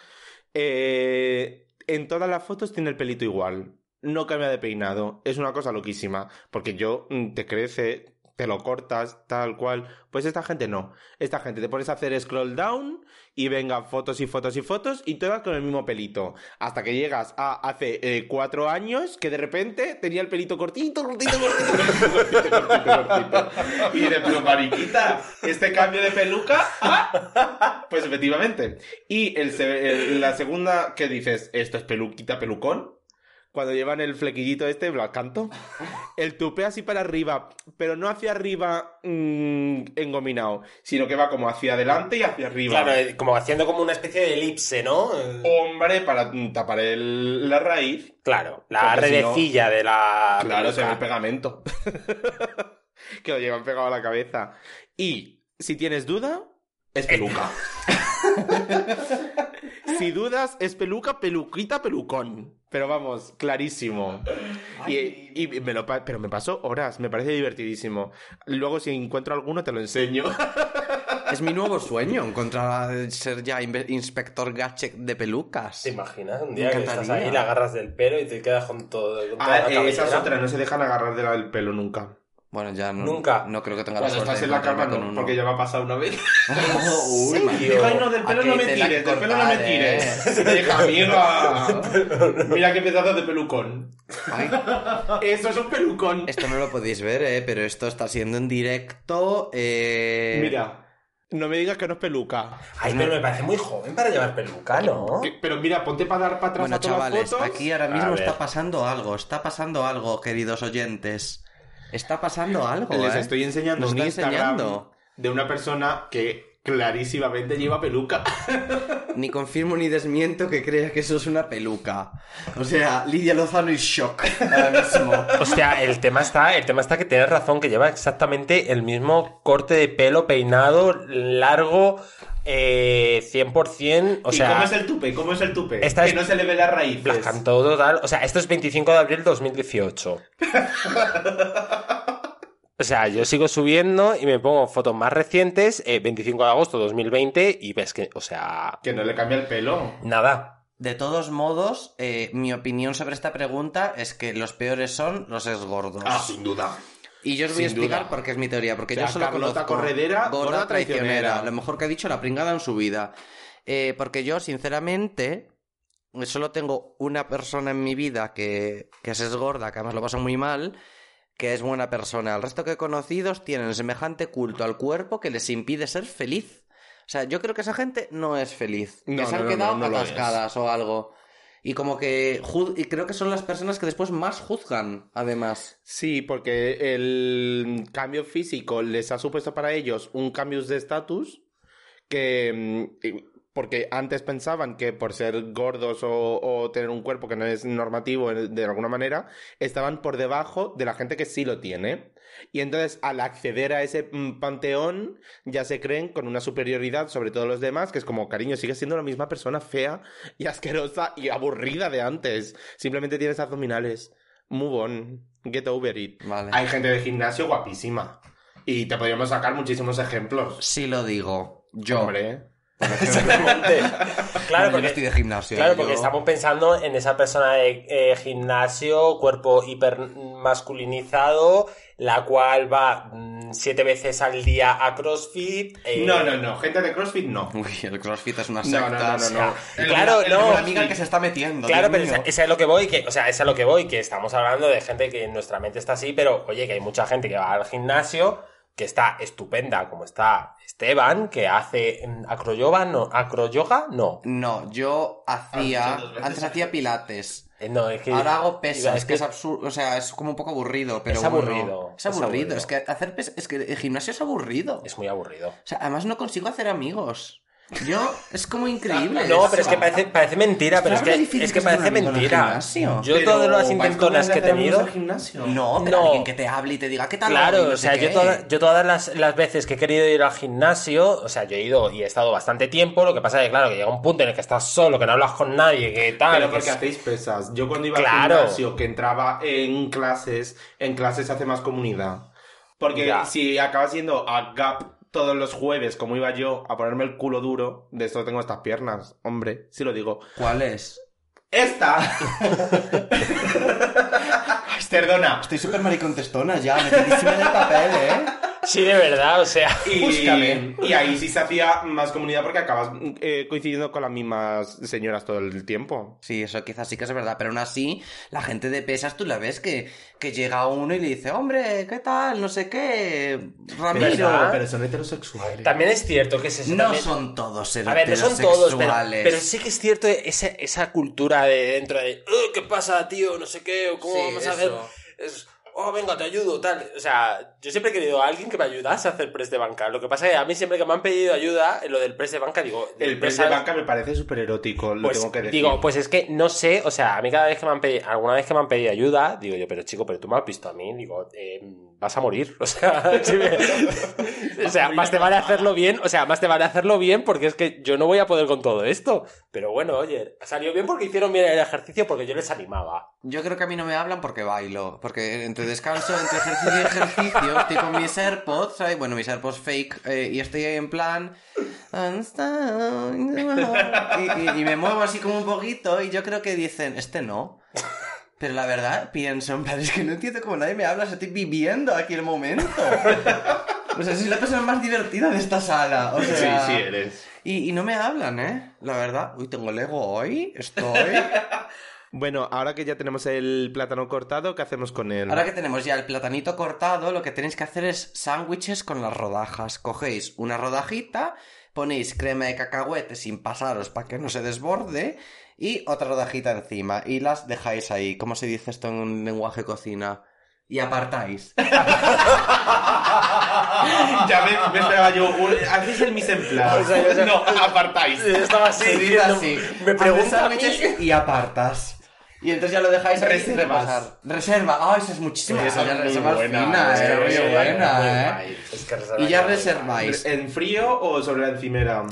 Eh, en todas las fotos tiene el pelito igual. No cambia de peinado. Es una cosa loquísima. Porque yo mm, te crece, te lo cortas, tal cual. Pues esta gente no. Esta gente te pones a hacer scroll down y venga fotos y fotos y fotos y todas con el mismo pelito. Hasta que llegas a hace eh, cuatro años que de repente tenía el pelito cortito, cortito, cortito, cortito, cortito, cortito. Y de pero mariquita, este cambio de peluca, ah, pues efectivamente. Y el, la segunda, ¿qué dices? ¿Esto es peluquita, pelucón? Cuando llevan el flequillito este, lo canto. El tupé así para arriba, pero no hacia arriba mm, engominado, sino que va como hacia adelante y hacia arriba. Claro, eh, como haciendo como una especie de elipse, ¿no? Eh, Hombre, para tapar el- la raíz. Claro, la Porque si no- redecilla de la... Claro, se ve el pegamento. que lo llevan pegado a la cabeza. Y si tienes duda, es peluca. si dudas, es peluca, peluquita, pelucón. Pero vamos, clarísimo. Y, y me lo pa- pero me pasó horas, me parece divertidísimo. Luego, si encuentro alguno, te lo enseño. Es mi nuevo sueño, encontrar ser ya inspector gadget de pelucas. ¿Te imaginas un día que estás ahí, la agarras del pelo y te quedas con todo con toda Ah, la eh, esa es cabellera? otra, no se dejan agarrar del pelo nunca. Bueno, ya no, Nunca. no creo que tenga la Cuando suerte estás de en la cama, encontrarme no, con uno. porque ya me ha pasado una vez. Uy, ay, no, del pelo Aquí no me tela tires, del pelo no me cortar, ¿eh? tires. Hija, amiga. Mira qué pedazo de pelucón. Ay, Eso es un pelucón. esto no lo podéis ver, eh, pero esto está siendo en directo. Eh... Mira, no me digas que no es peluca. Ay, pero me parece muy joven para llevar peluca, ¿no? Que- Pero mira, ponte para dar para atrás Bueno, a todas chavales, las fotos. aquí ahora A mismo ver. está pasando algo, está pasando algo, queridos oyentes. Está pasando algo, Les ¿eh? estoy enseñando Nos un está Instagram enseñando. de una persona que clarísimamente lleva peluca. Ni confirmo ni desmiento que crea que eso es una peluca. O sea, Lidia Lozano y shock ahora mismo. Hostia, el tema está, el tema está que tienes razón, que lleva exactamente el mismo corte de pelo, peinado, largo, Eh, 100%, o ¿Y sea... cómo es el tupe? ¿Cómo es el tupe? Esta que es- no se le ve las raíces. Black Cantó total. O sea, esto es 25 de abril 2018. O sea, yo sigo subiendo y me pongo fotos más recientes, eh, 25 de agosto 2020, y ves que, o sea, Que no le cambia el pelo. nada. De todos modos, eh, mi opinión sobre esta pregunta es que los peores son los esgordos. Ah, sin duda. Y yo os voy a explicar duda. por qué es mi teoría, porque O sea, yo solo Carlota conozco Corredera, gorda, gorda traicionera, traicionera. lo mejor que ha dicho la pringada en su vida. Eh, porque yo, sinceramente, solo tengo una persona en mi vida que, que es gorda, que además lo pasa muy mal, que es buena persona. El resto que he conocido tienen semejante culto al cuerpo que les impide ser feliz. O sea, yo creo que esa gente no es feliz. No, que se no, han quedado no, atascadas o algo. Y como que... Y creo que son las personas que después más juzgan, además. Sí, porque el cambio físico les ha supuesto para ellos un cambio de estatus que... mm, Porque antes pensaban que por ser gordos o, o tener un cuerpo que no es normativo de alguna manera, estaban por debajo de la gente que sí lo tiene. Y entonces al acceder a ese mm, panteón ya se creen con una superioridad sobre todos los demás, que es como, cariño, sigues siendo la misma persona fea y asquerosa y aburrida de antes. Simplemente tienes abdominales. Move on. Get over it. Vale. Hay gente de gimnasio guapísima. Y te podríamos sacar muchísimos ejemplos. Sí lo digo. Yo. Hombre. Exactamente. Claro, yo porque, estoy de gimnasio. claro, yo- porque estamos pensando en esa persona de eh, gimnasio, cuerpo hiper masculinizado, la cual va mm, siete veces al día a CrossFit. eh, No, no, no. Gente de CrossFit no. Uy, el CrossFit es una No, secta. no, no, no, o sea, no. El- claro, el no. Amiga que se está metiendo. Claro, pero ese es lo que voy, que, o sea, es a lo que voy, que estamos hablando de gente que en nuestra mente está así, pero oye, que hay mucha gente que va al gimnasio, que está estupenda, como está Esteban, que hace mm, acroyoga, no, acroyoga, no. No, yo hacía. Veces. Antes hacía pilates. Eh, no, es que Ahora hago pesas, es es que es absurdo. O sea, es como un poco aburrido, pero. Es aburrido, es es aburrido. aburrido. Es que hacer pesas. Es que el gimnasio es aburrido. es muy aburrido. O sea, además no consigo hacer amigos. Yo. Es como increíble. No, eso. pero es que parece, parece mentira, pero es que, es que parece mentira. Yo Pero, todas las ¿vais con intentonas que he tenido... No, pero No. alguien que te hable y te diga, ¿qué tal? Claro? No o sea, yo, toda- yo todas las, las veces que he querido ir al gimnasio, o sea, yo he ido y he estado bastante tiempo, lo que pasa es que, claro, que llega un punto en el que estás solo, que no hablas con nadie, que tal... Pero que porque es- hacéis pesas. Yo cuando iba Claro. al gimnasio, que entraba en clases, en clases se hace más comunidad. Porque Ya. si acabas yendo a Gap todos los jueves, como iba yo, a ponerme el culo duro, de esto tengo estas piernas, hombre, sí lo digo. ¿Cuál es? ¡Esta! Perdona. Estoy súper maricontestona ya, metidísima en el papel, ¿eh? Sí, de verdad, o sea... Y, Búscame. y ahí sí se hacía más comunidad porque acabas eh, coincidiendo con las mismas señoras todo el tiempo. Sí, eso quizás sí que es verdad, pero aún así, la gente de pesas tú la ves que, que llega uno y le dice, hombre, ¿qué tal? No sé qué, Ramiro. ¿Verdad? pero son heterosexuales. También es cierto que se... No también- son todos A ver, no son todos, pero, heterosexuales. pero sí que es cierto esa, esa cultura de dentro de "Oh, ¿qué pasa, tío? No sé qué, o cómo Sí, vamos a ver. eso. Es, oh, venga, te ayudo, tal. O sea, yo siempre he querido a alguien que me ayudase a hacer press de banca. Lo que pasa es que a mí siempre que me han pedido ayuda en lo del press de banca, digo, El press de banca me parece súper erótico, lo pues, tengo que decir. digo, pues es que no sé, o sea, a mí cada vez que me han pedido, alguna vez que me han pedido ayuda, digo yo, pero chico, pero tú me has visto a mí, digo, eh, vas a morir, o sea, si me- o sea, más te vale hacerlo bien, o sea, más te vale hacerlo bien porque es que yo no voy a poder con todo esto, pero bueno, oye, salió bien porque hicieron bien el ejercicio porque yo les animaba. Yo creo que a mí no me hablan porque bailo. Porque entre descanso, entre ejercicio y ejercicio, estoy con mis AirPods, ¿sabes? Bueno, mis AirPods fake, eh, y estoy ahí en plan. Y, y- y me muevo así como un poquito, y yo creo que dicen, este no. Pero la verdad, pienso, en plan, es que no entiendo cómo nadie me habla, estoy viviendo aquí el momento. O sea, soy la persona más divertida de esta sala. O sea, Sí, sí eres. Y, y no me hablan, ¿eh? La verdad. Uy, tengo el ego hoy. Estoy. Bueno, ahora que ya tenemos el plátano cortado, ¿qué hacemos con él? Ahora que tenemos ya el platanito cortado, lo que tenéis que hacer es sándwiches con las rodajas. Cogéis una rodajita, ponéis crema de cacahuete sin pasaros para que no se desborde y otra rodajita encima y las dejáis ahí. ¿Cómo se dice esto en un lenguaje cocina? Y apartáis. ya me, me esperaba yo. Hacéis el mise en place. O sea, o sea- no, apartáis. Estaba así, diciendo, me y apartas. Y entonces ya lo dejáis ahí sin Reservas. repasar. Reserva. Ah, esa es muchísima. Esa ya es muy reserva es buena, fina, eh, es muy buena, eh. Es que reserva Y ya reserváis. ¿En frío o sobre la encimera?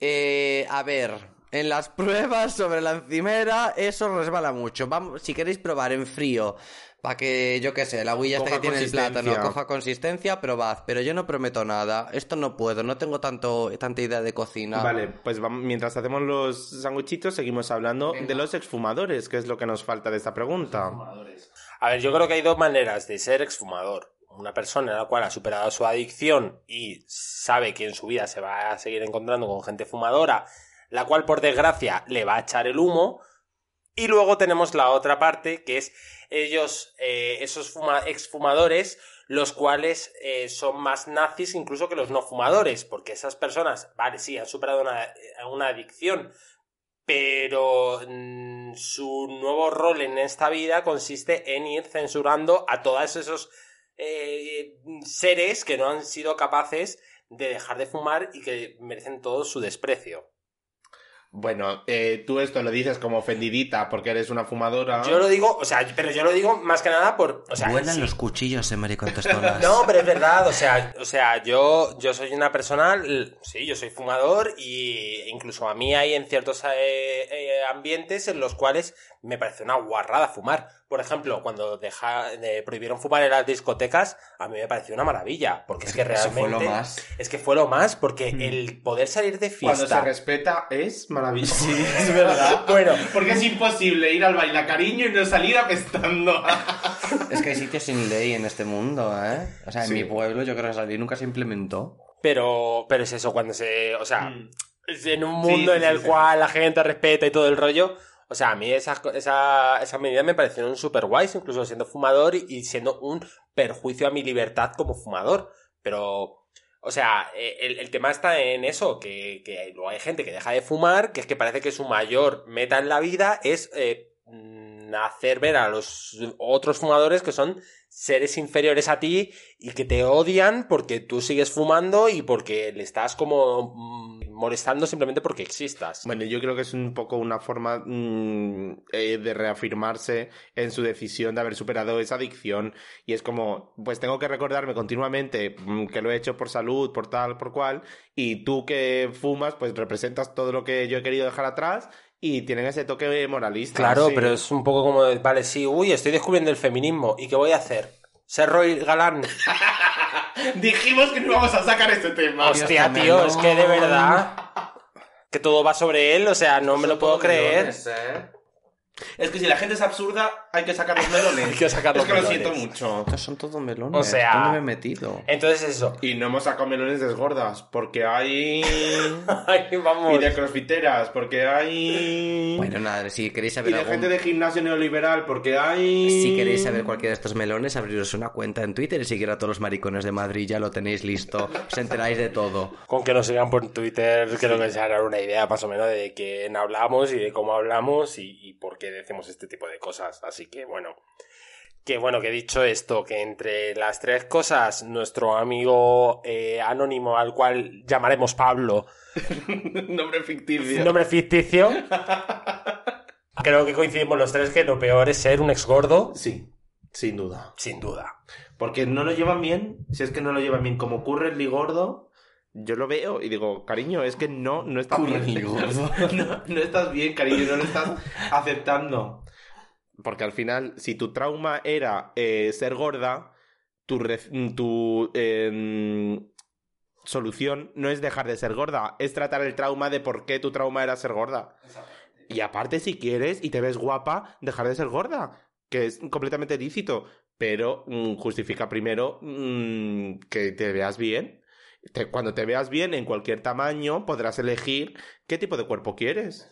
Eh, a ver, en las pruebas sobre la encimera, eso resbala mucho. Vamos, si queréis probar en frío, para que, yo qué sé, la huilla esta que tiene el plátano coja consistencia, probad. Pero yo no prometo nada. Esto no puedo, no tengo tanto, tanta idea de cocina. Vale, pues vamos- mientras hacemos los sanguchitos, seguimos hablando Venga. de los exfumadores, que es lo que nos falta de esta pregunta. A ver, yo creo que hay dos maneras de ser exfumador. Una persona en la cual ha superado su adicción y sabe que en su vida se va a seguir encontrando con gente fumadora, la cual por desgracia le va a echar el humo. Y luego tenemos la otra parte, que es ellos, eh, esos fuma- exfumadores, los cuales eh, son más nazis incluso que los no fumadores, porque esas personas, vale, sí, han superado una, una adicción, pero mm, su nuevo rol en esta vida consiste en ir censurando a todos esos eh, seres que no han sido capaces de dejar de fumar y que merecen todo su desprecio. Bueno, eh, tú esto lo dices como ofendidita porque eres una fumadora. Yo lo digo, o sea, pero yo lo digo más que nada por, o sea, Vuelan sí. los cuchillos en maricontestonas. No, pero es verdad, o sea, o sea, yo, yo soy una persona, sí, yo soy fumador y incluso a mí hay en ciertos eh, eh, ambientes en los cuales me parece una guarrada fumar. Por ejemplo, cuando deja, eh, prohibieron fumar en las discotecas, a mí me pareció una maravilla, porque es que Eso realmente... fue lo más. Es que fue lo más, porque el poder salir de Cuando se fiesta... respeta es maravilloso. es verdad. Bueno, Porque es imposible ir al baile a cariño y no salir apestando. Es que hay sitios sin ley en este mundo, ¿eh? O sea, en Sí. mi pueblo yo creo que esa ley nunca se implementó. pero, pero es eso, cuando se... O sea, Mm. Es en un Sí, mundo sí, en sí, el sí. cual la gente respeta y todo el rollo. O sea, a mí esas, esa, esas medidas me parecieron súper guays, incluso siendo fumador y, y siendo un perjuicio a mi libertad como fumador. Pero, o sea, eh, el, el tema está en eso, que, que luego hay gente que deja de fumar, que es que parece que su mayor meta en la vida es eh, mm, hacer ver a los otros fumadores que son seres inferiores a ti y que te odian porque tú sigues fumando y porque le estás como mm, molestando simplemente porque existas. Bueno, yo creo que es un poco una forma mm, eh, de reafirmarse en su decisión de haber superado esa adicción. Y es como, pues tengo que recordarme continuamente mm, que lo he hecho por salud, por tal, por cual. Y tú que fumas, pues representas todo lo que yo he querido dejar atrás. Y tienen ese toque moralista. Claro, sí. pero es un poco como, de, vale, sí, uy, estoy descubriendo el feminismo. ¿Y qué voy a hacer? ¿Ser Roy Galán? Dijimos que no íbamos a sacar este tema. Hostia, tío, es que de verdad... Que todo va sobre él, o sea, no me lo puedo creer. ¿eh? Es que si la gente es absurda, hay que sacar los melones. Hay que sacar es los que lo siento mucho. Estos son todos melones. O sea- ¿Dónde me he metido? Entonces eso. Y no hemos sacado melones desgordas, porque hay... Ay, vamos. y de crossfiteras, porque hay... Bueno, nada, si queréis y saber de algún- gente de gimnasio neoliberal, porque hay... Si queréis saber cualquiera de estos melones, abriros una cuenta en Twitter y seguir a todos los maricones de Madrid, ya lo tenéis listo. Os enteráis de todo. Con que nos sigan por Twitter, creo que se hará una idea más o menos de quién hablamos y de cómo hablamos y, y por qué decimos este tipo de cosas. Así que bueno. Que bueno, que dicho esto, que entre las tres cosas, nuestro amigo eh, anónimo, al cual llamaremos Pablo, Nombre ficticio. nombre ficticio, creo que coincidimos los tres que lo peor es ser un ex gordo, Sí, sin duda. sin duda. Porque no lo llevan bien, si es que no lo llevan bien, como ocurre el ligordo, yo lo veo y digo, cariño, es que no, no estás bien. no, no estás bien, cariño, no lo estás aceptando. Porque al final, si tu trauma era eh, ser gorda, tu, re- tu em, solución no es dejar de ser gorda, es tratar el trauma de por qué tu trauma era ser gorda. Y aparte, si quieres y te ves guapa, dejar de ser gorda, que es completamente lícito, pero mm, justifica primero mm, que te veas bien. Te- cuando te veas bien en cualquier tamaño, podrás elegir qué tipo de cuerpo quieres.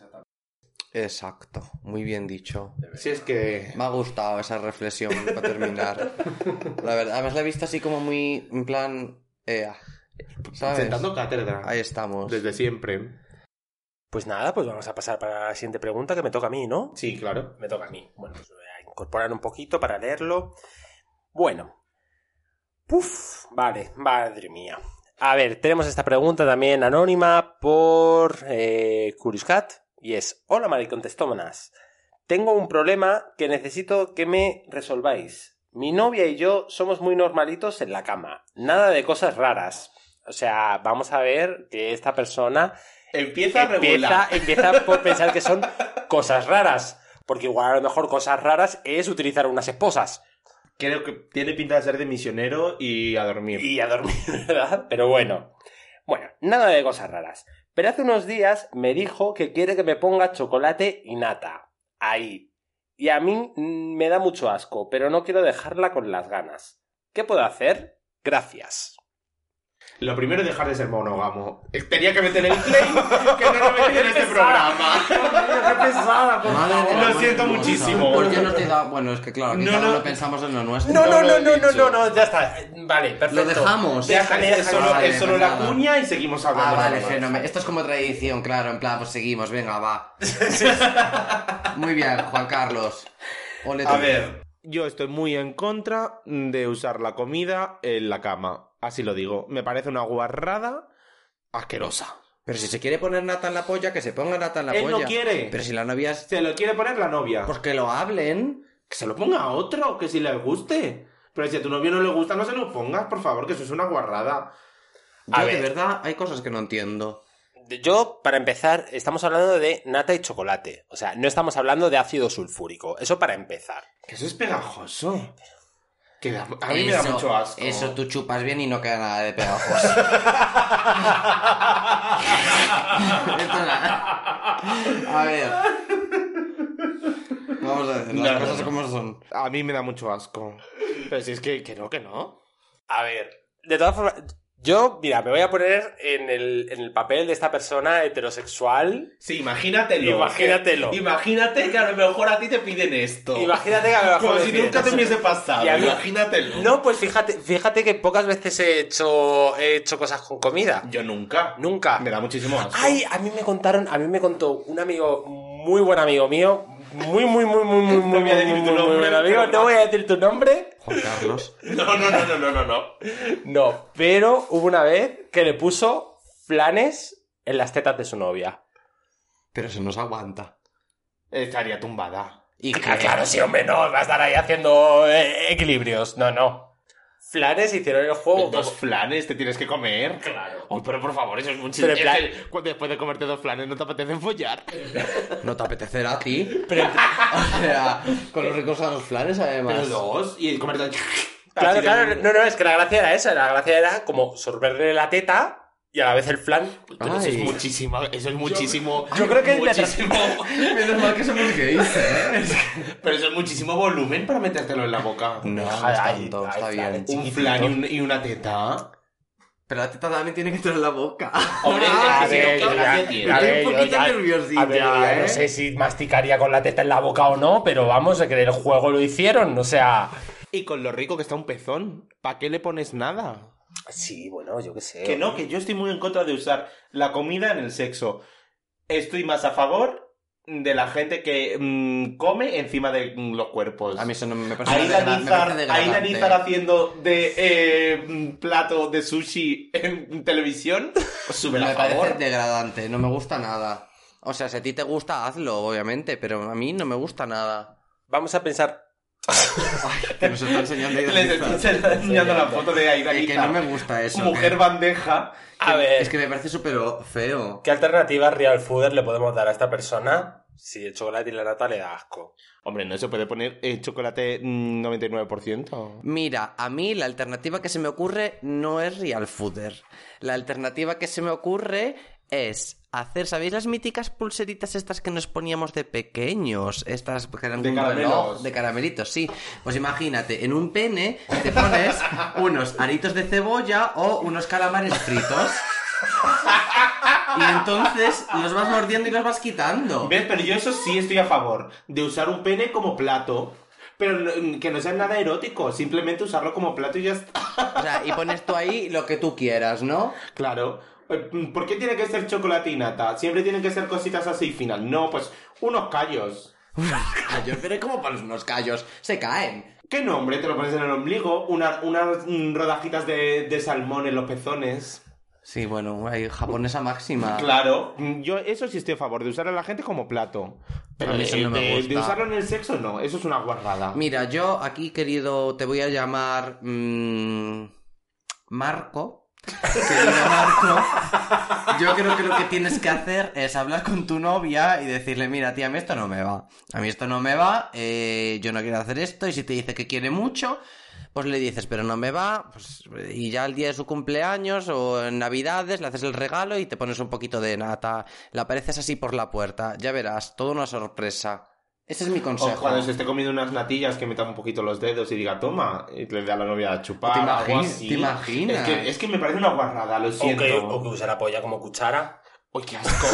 Exacto, muy bien dicho. Si es que... Me ha gustado esa reflexión para terminar. La verdad, además la he visto así como muy en plan. ea, ¿Sabes? Sentando cátedra. Ahí estamos. Desde siempre. Pues nada, pues vamos a pasar para la siguiente pregunta que me toca a mí, ¿no? Sí, claro. Me toca a mí. Bueno, pues voy a incorporar un poquito para leerlo. Bueno. Puf, vale, madre mía. A ver, tenemos esta pregunta también anónima por eh, Curious Cat. Y es, hola maricontestómanas. tengo un problema que necesito que me resolváis. Mi novia y yo somos muy normalitos en la cama. Nada de cosas raras. O sea, vamos a ver que esta persona Empieza empieza, empieza por pensar que son cosas raras. Porque igual a lo mejor cosas raras es utilizar unas esposas. Creo que tiene pinta de ser de misionero y a dormir. Y a dormir, ¿verdad? Pero bueno. Bueno, nada de cosas raras. Pero hace unos días me dijo que quiere que me ponga chocolate y nata. Ahí. Y a mí mm, me da mucho asco, pero no quiero dejarla con las ganas. ¿Qué puedo hacer? Gracias. Lo primero es dejar de ser monógamo. Tenía que meter el claim que no lo metí en este programa. ¡Qué pesada, Madre de Lo siento hermosa. muchísimo. ¿Por qué no te da.? Bueno, es que claro, No, quizá no, no. pensamos en lo nuestro. No, no, no, no, no, no, no, ya está. Vale, perfecto. Lo dejamos. Déjale, es déjale. solo, Vale, es solo la cuña y seguimos hablando. Ah, vale, más. fenómeno. Esto es como tradición, claro. En plan, pues seguimos, venga, va. Muy bien, Juan Carlos. Ole A tú. ver, yo estoy muy en contra de usar la comida en la cama. Así lo digo. Me parece una guarrada asquerosa. Pero si se quiere poner nata en la polla, que se ponga nata en la Él no polla. quiere. Pero si la novia es. Se lo quiere poner la novia. Pues que lo hablen. Que se lo ponga a otro, que si le guste. Pero si a tu novio no le gusta, no se lo pongas, por favor, que eso es una guarrada. Yo, A de ver. verdad, hay cosas que no entiendo. Yo, para empezar, estamos hablando de nata y chocolate. O sea, no estamos hablando de ácido sulfúrico. Eso para empezar. Que eso es pegajoso. Que da- a mí me da mucho asco. Eso tú chupas bien y no queda nada de pegajoso. A ver. Vamos a ver, las No, no, cosas no. como son. A mí me da mucho asco. Pero si es que, que no, que no. A ver, de todas formas, yo, mira, me voy a poner en el, en el papel de esta persona heterosexual. Sí, imagínatelo. Imagínatelo. Que- imagínate que a lo mejor a ti te piden esto. Imagínate que a lo mejor Como si nunca te hubiese pasado. Mí- Imagínatelo. No, pues fíjate, fíjate que pocas veces he hecho, he hecho cosas con comida. Yo nunca. Nunca. Me da muchísimo asco. Ay, a mí me contaron, a mí me contó un amigo, muy buen amigo mío, muy, muy, muy, muy, muy, muy, voy a decir muy, tu muy, buen amigo. No voy a decir tu nombre. Juan Carlos. No, no, no, no, no, no, no. No, pero hubo una vez que le puso flanes en las tetas de su novia. Pero se nos aguanta. Estaría tumbada. Y Ah, claro, sí, hombre, no, va a estar ahí haciendo eh, equilibrios. No, no. Flanes hicieron el juego. Dos flanes te tienes que comer. Claro. Ay, pero por favor, eso es muchísimo. Pero en plan- después de comerte dos flanes no te apetece follar. No te apetecerá a ti. Pero- O sea, con los ricos a los flanes, además. Pero dos y comerte. Claro, claro, no, no, es que la gracia era esa, la gracia era como sorberle la teta y a la vez el flan. Pero eso es muchísimo, eso es muchísimo. yo creo que es muchísimo. Menos mal que somos gays, ¿eh? Pero eso es muchísimo volumen para metértelo en la boca. No, no Ay, es ay, tanto, ay, está bien. chiquitito. Un flan y, un- y una teta. Pero la teta también tiene que estar en la boca. Hombre, Ah, es que si no, ¿eh? no sé si masticaría con la teta en la boca o no, pero vamos, que el juego lo hicieron, o sea... Y con lo rico que está un pezón, ¿para qué le pones nada? Sí, bueno, yo qué sé. Que no, que yo estoy muy en contra de usar la comida en el sexo. Estoy más a favor de la gente que mm, come encima de mm, los cuerpos. A mí eso no me parece Ahí degra- la me Nizar, parece ahí la degradante. Nizar haciendo de eh, mm, plato de sushi en televisión, pues sube Me a parece favor. degradante, no me gusta nada. O sea, si a ti te gusta, hazlo, obviamente, pero a mí no me gusta nada. Vamos a pensar... Ay, que nos está enseñando ahí Les estoy enseñando la foto de Aida Que, no me gusta eso. Mujer que- bandeja. A ver, Es que me parece súper feo. ¿qué alternativa real fooder le podemos dar a esta persona si el chocolate y la nata le da asco? Hombre, no se puede poner eh, chocolate mm, 99%. Mira, a mí la alternativa que se me ocurre no es real fooder. La alternativa que se me ocurre es hacer, ¿sabéis las míticas pulseritas estas que nos poníamos de pequeños? Estas que eran De un caramelos. reloj de caramelitos, sí. Pues imagínate, en un pene te pones unos aritos de cebolla o unos calamares fritos. Y entonces los vas mordiendo y los vas quitando. ¿Ves? Pero yo eso sí estoy a favor. De usar un pene como plato. Pero que no sea nada erótico. Simplemente usarlo como plato y ya está. O sea, y pones tú ahí lo que tú quieras, ¿no? Claro. Eh, ¿Por qué tiene que ser chocolate y nata? Siempre tienen que ser cositas así final. No, pues unos callos. Callos, pero ¿cómo pones unos callos? Se caen. ¿Qué nombre? Te lo pones en el ombligo. Una- unas mm, rodajitas de, de salmón en los pezones. Sí, bueno, hay japonesa máxima. Claro, yo eso sí estoy a favor de usar a la gente como plato. Pero A mí eso de, no me de- gusta. de usarlo en el sexo, no, eso es una guarrada. Mira, yo aquí, querido, te voy a llamar mm, Marco. Yo creo que lo que tienes que hacer es hablar con tu novia y decirle, mira, tía, a mí esto no me va. A mí esto no me va, eh, yo no quiero hacer esto. Y si te dice que quiere mucho, pues le dices, pero no me va. Pues, y ya el día de su cumpleaños o en Navidades le haces el regalo y te pones un poquito de nata. Le apareces así por la puerta. Ya verás, toda una sorpresa. Ese es mi O consejo. cuando se esté comiendo unas natillas que meta un poquito los dedos y diga, toma, y le dé a la novia a chupar. ¿Te así. te imaginas? Es que, es que me parece una guarrada, lo O siento. que, o que use la polla como cuchara. ¡Uy, qué asco!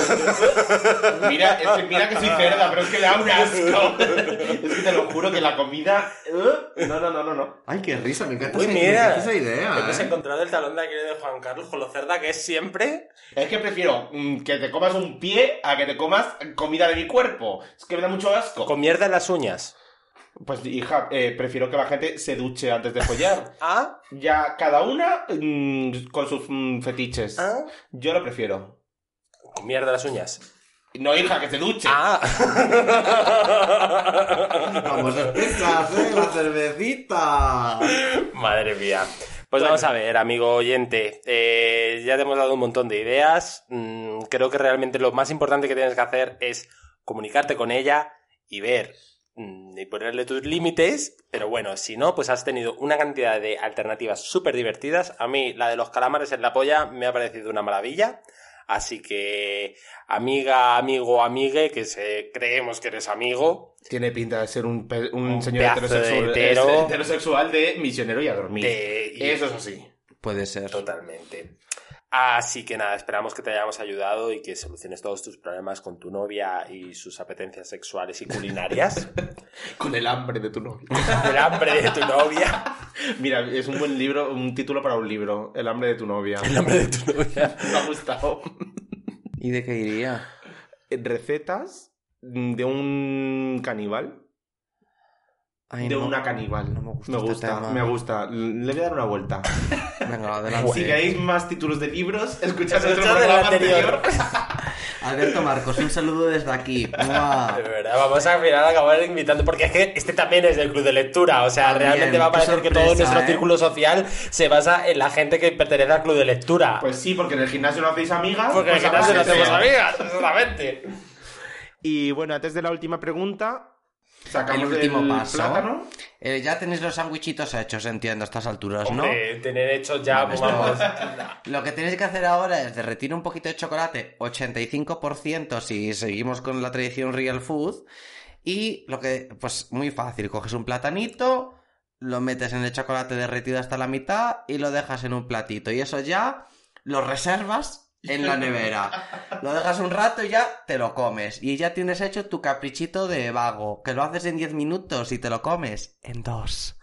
mira, es que, mira que soy cerda, pero es que le da un asco. es que te lo juro que la comida... ¿eh? No, no, no, no, no. Ay, qué risa, me encanta Uy, esa- mira. me encanta esa idea. Hemos ¿eh? encontrado el talón de Aquiles de Juan Carlos con lo cerda que es siempre. Es que prefiero mm, que te comas un pie a que te comas comida de mi cuerpo. Es que me da mucho asco. Con mierda en las uñas. Pues, hija, eh, prefiero que la gente se duche antes de follar. ¿Ah? Ya cada una mm, con sus mm, fetiches. ¿Ah? Yo lo prefiero. Mierda las uñas. No, hija, que se duche. Ah. Vamos a empezar, ¿eh? La cervecita. Madre mía. Pues vamos a ver, amigo oyente. eh, ya te hemos dado un montón de ideas. Mm, creo que realmente lo más importante que tienes que hacer es comunicarte con ella y ver mm, y ponerle tus límites. Pero bueno, si no, pues has tenido una cantidad de alternativas súper divertidas. A mí, la de los calamares en la polla me ha parecido una maravilla. Así que, amiga, amigo, amigue, que se, creemos que eres amigo, Tiene pinta de ser un, un Un señor pedazo de heterosexual, hetero. heterosexual de misionero y a dormir. de- y- Eso es así. Puede ser. Totalmente. Así que nada, esperamos que te hayamos ayudado y que soluciones todos tus problemas con tu novia y sus apetencias sexuales y culinarias. Con el hambre de tu novio. El hambre de tu novia. Mira, es un buen libro, un título para un libro. El hambre de tu novia. El hambre de tu novia. Me ha gustado. ¿Y de qué iría? Recetas de un caníbal. Ay, de no. una caníbal. No me gusta Me este gusta, tema. me gusta. Le voy a dar una vuelta. Venga, adelante. Si queréis más títulos de libros, escuchad el programa anterior. anterior. Alberto Marcos, un saludo desde aquí. ¡Mua! De verdad, vamos a mirar a acabar invitando, porque es que este también es del club de lectura, o sea, También, realmente va a parecer que todo sorpresa, nuestro ¿eh? círculo social se basa en la gente que pertenece al club de lectura. Pues sí, porque en el gimnasio no hacéis amigas. porque al pues final se habrá lo hacemos amigas, exactamente. Y bueno, antes de la última pregunta, sacamos El último el paso. plátano. Eh, ya tenéis los sándwichitos hechos, entiendo, a estas alturas, ¿no? Tener hecho ya, Vale, vamos. Lo que tenéis que hacer ahora es derretir un poquito de chocolate, 85% si seguimos con la tradición real food. Y lo que, pues muy fácil, coges un platanito, lo metes en el chocolate derretido hasta la mitad y lo dejas en un platito. Y eso ya lo reservas en la nevera. Lo dejas un rato y ya te lo comes. Y ya tienes hecho tu caprichito de vago, que lo haces en 10 minutos y te lo comes en dos.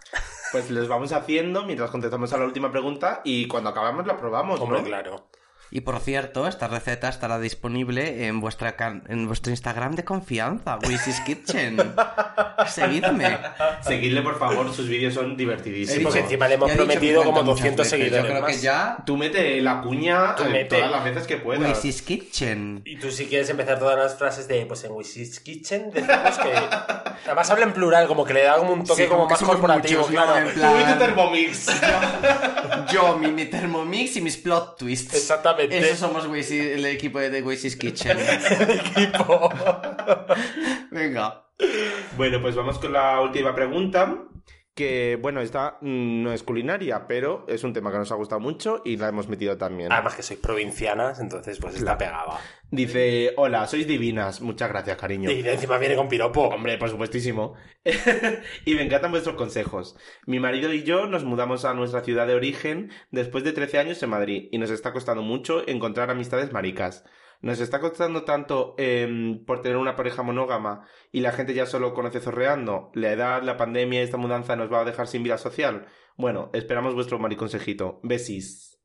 Pues les vamos haciendo mientras contestamos a la última pregunta y cuando acabamos la probamos, Hombre, ¿no? claro. Y por cierto, esta receta estará disponible en vuestra can- en vuestro Instagram de confianza, Wissy's Kitchen. Seguidme. Seguidle, por favor, sus vídeos son Sí, divertidísimos. porque encima le hemos prometido 50 como muchas 200 veces, seguidores Yo creo más. que ya Tú mete la cuña Tú mete. todas las veces que puedas. Wissy's Kitchen. Y tú si quieres empezar todas las frases de, pues en Wishy's Kitchen, decimos que... Además habla en plural, como que le da como un toque Sí, como más corporativo, muchos, claro. En Tú plan- y tu Thermomix. Yo, mi, mi Thermomix y mis plot twists. Exactamente. Eso somos el equipo de Wissy's Kitchen. equipo. Venga. bueno, pues vamos con la última pregunta. Que, bueno, esta no es culinaria, pero es un tema que nos ha gustado mucho y la hemos metido también. Además que sois provincianas, entonces pues está pegada. Dice, hola, sois divinas. Muchas gracias, cariño. Y encima viene con piropo. Hombre, por supuestísimo. y me encantan vuestros consejos. Mi marido y yo nos mudamos a nuestra ciudad de origen después de 13 años en Madrid y nos está costando mucho encontrar amistades maricas. Nos está costando tanto em, por tener una pareja monógama y la gente ya solo conoce zorreando. La edad, la pandemia y esta mudanza nos va a dejar sin vida social. Bueno, esperamos vuestro mariconsejito. Besis.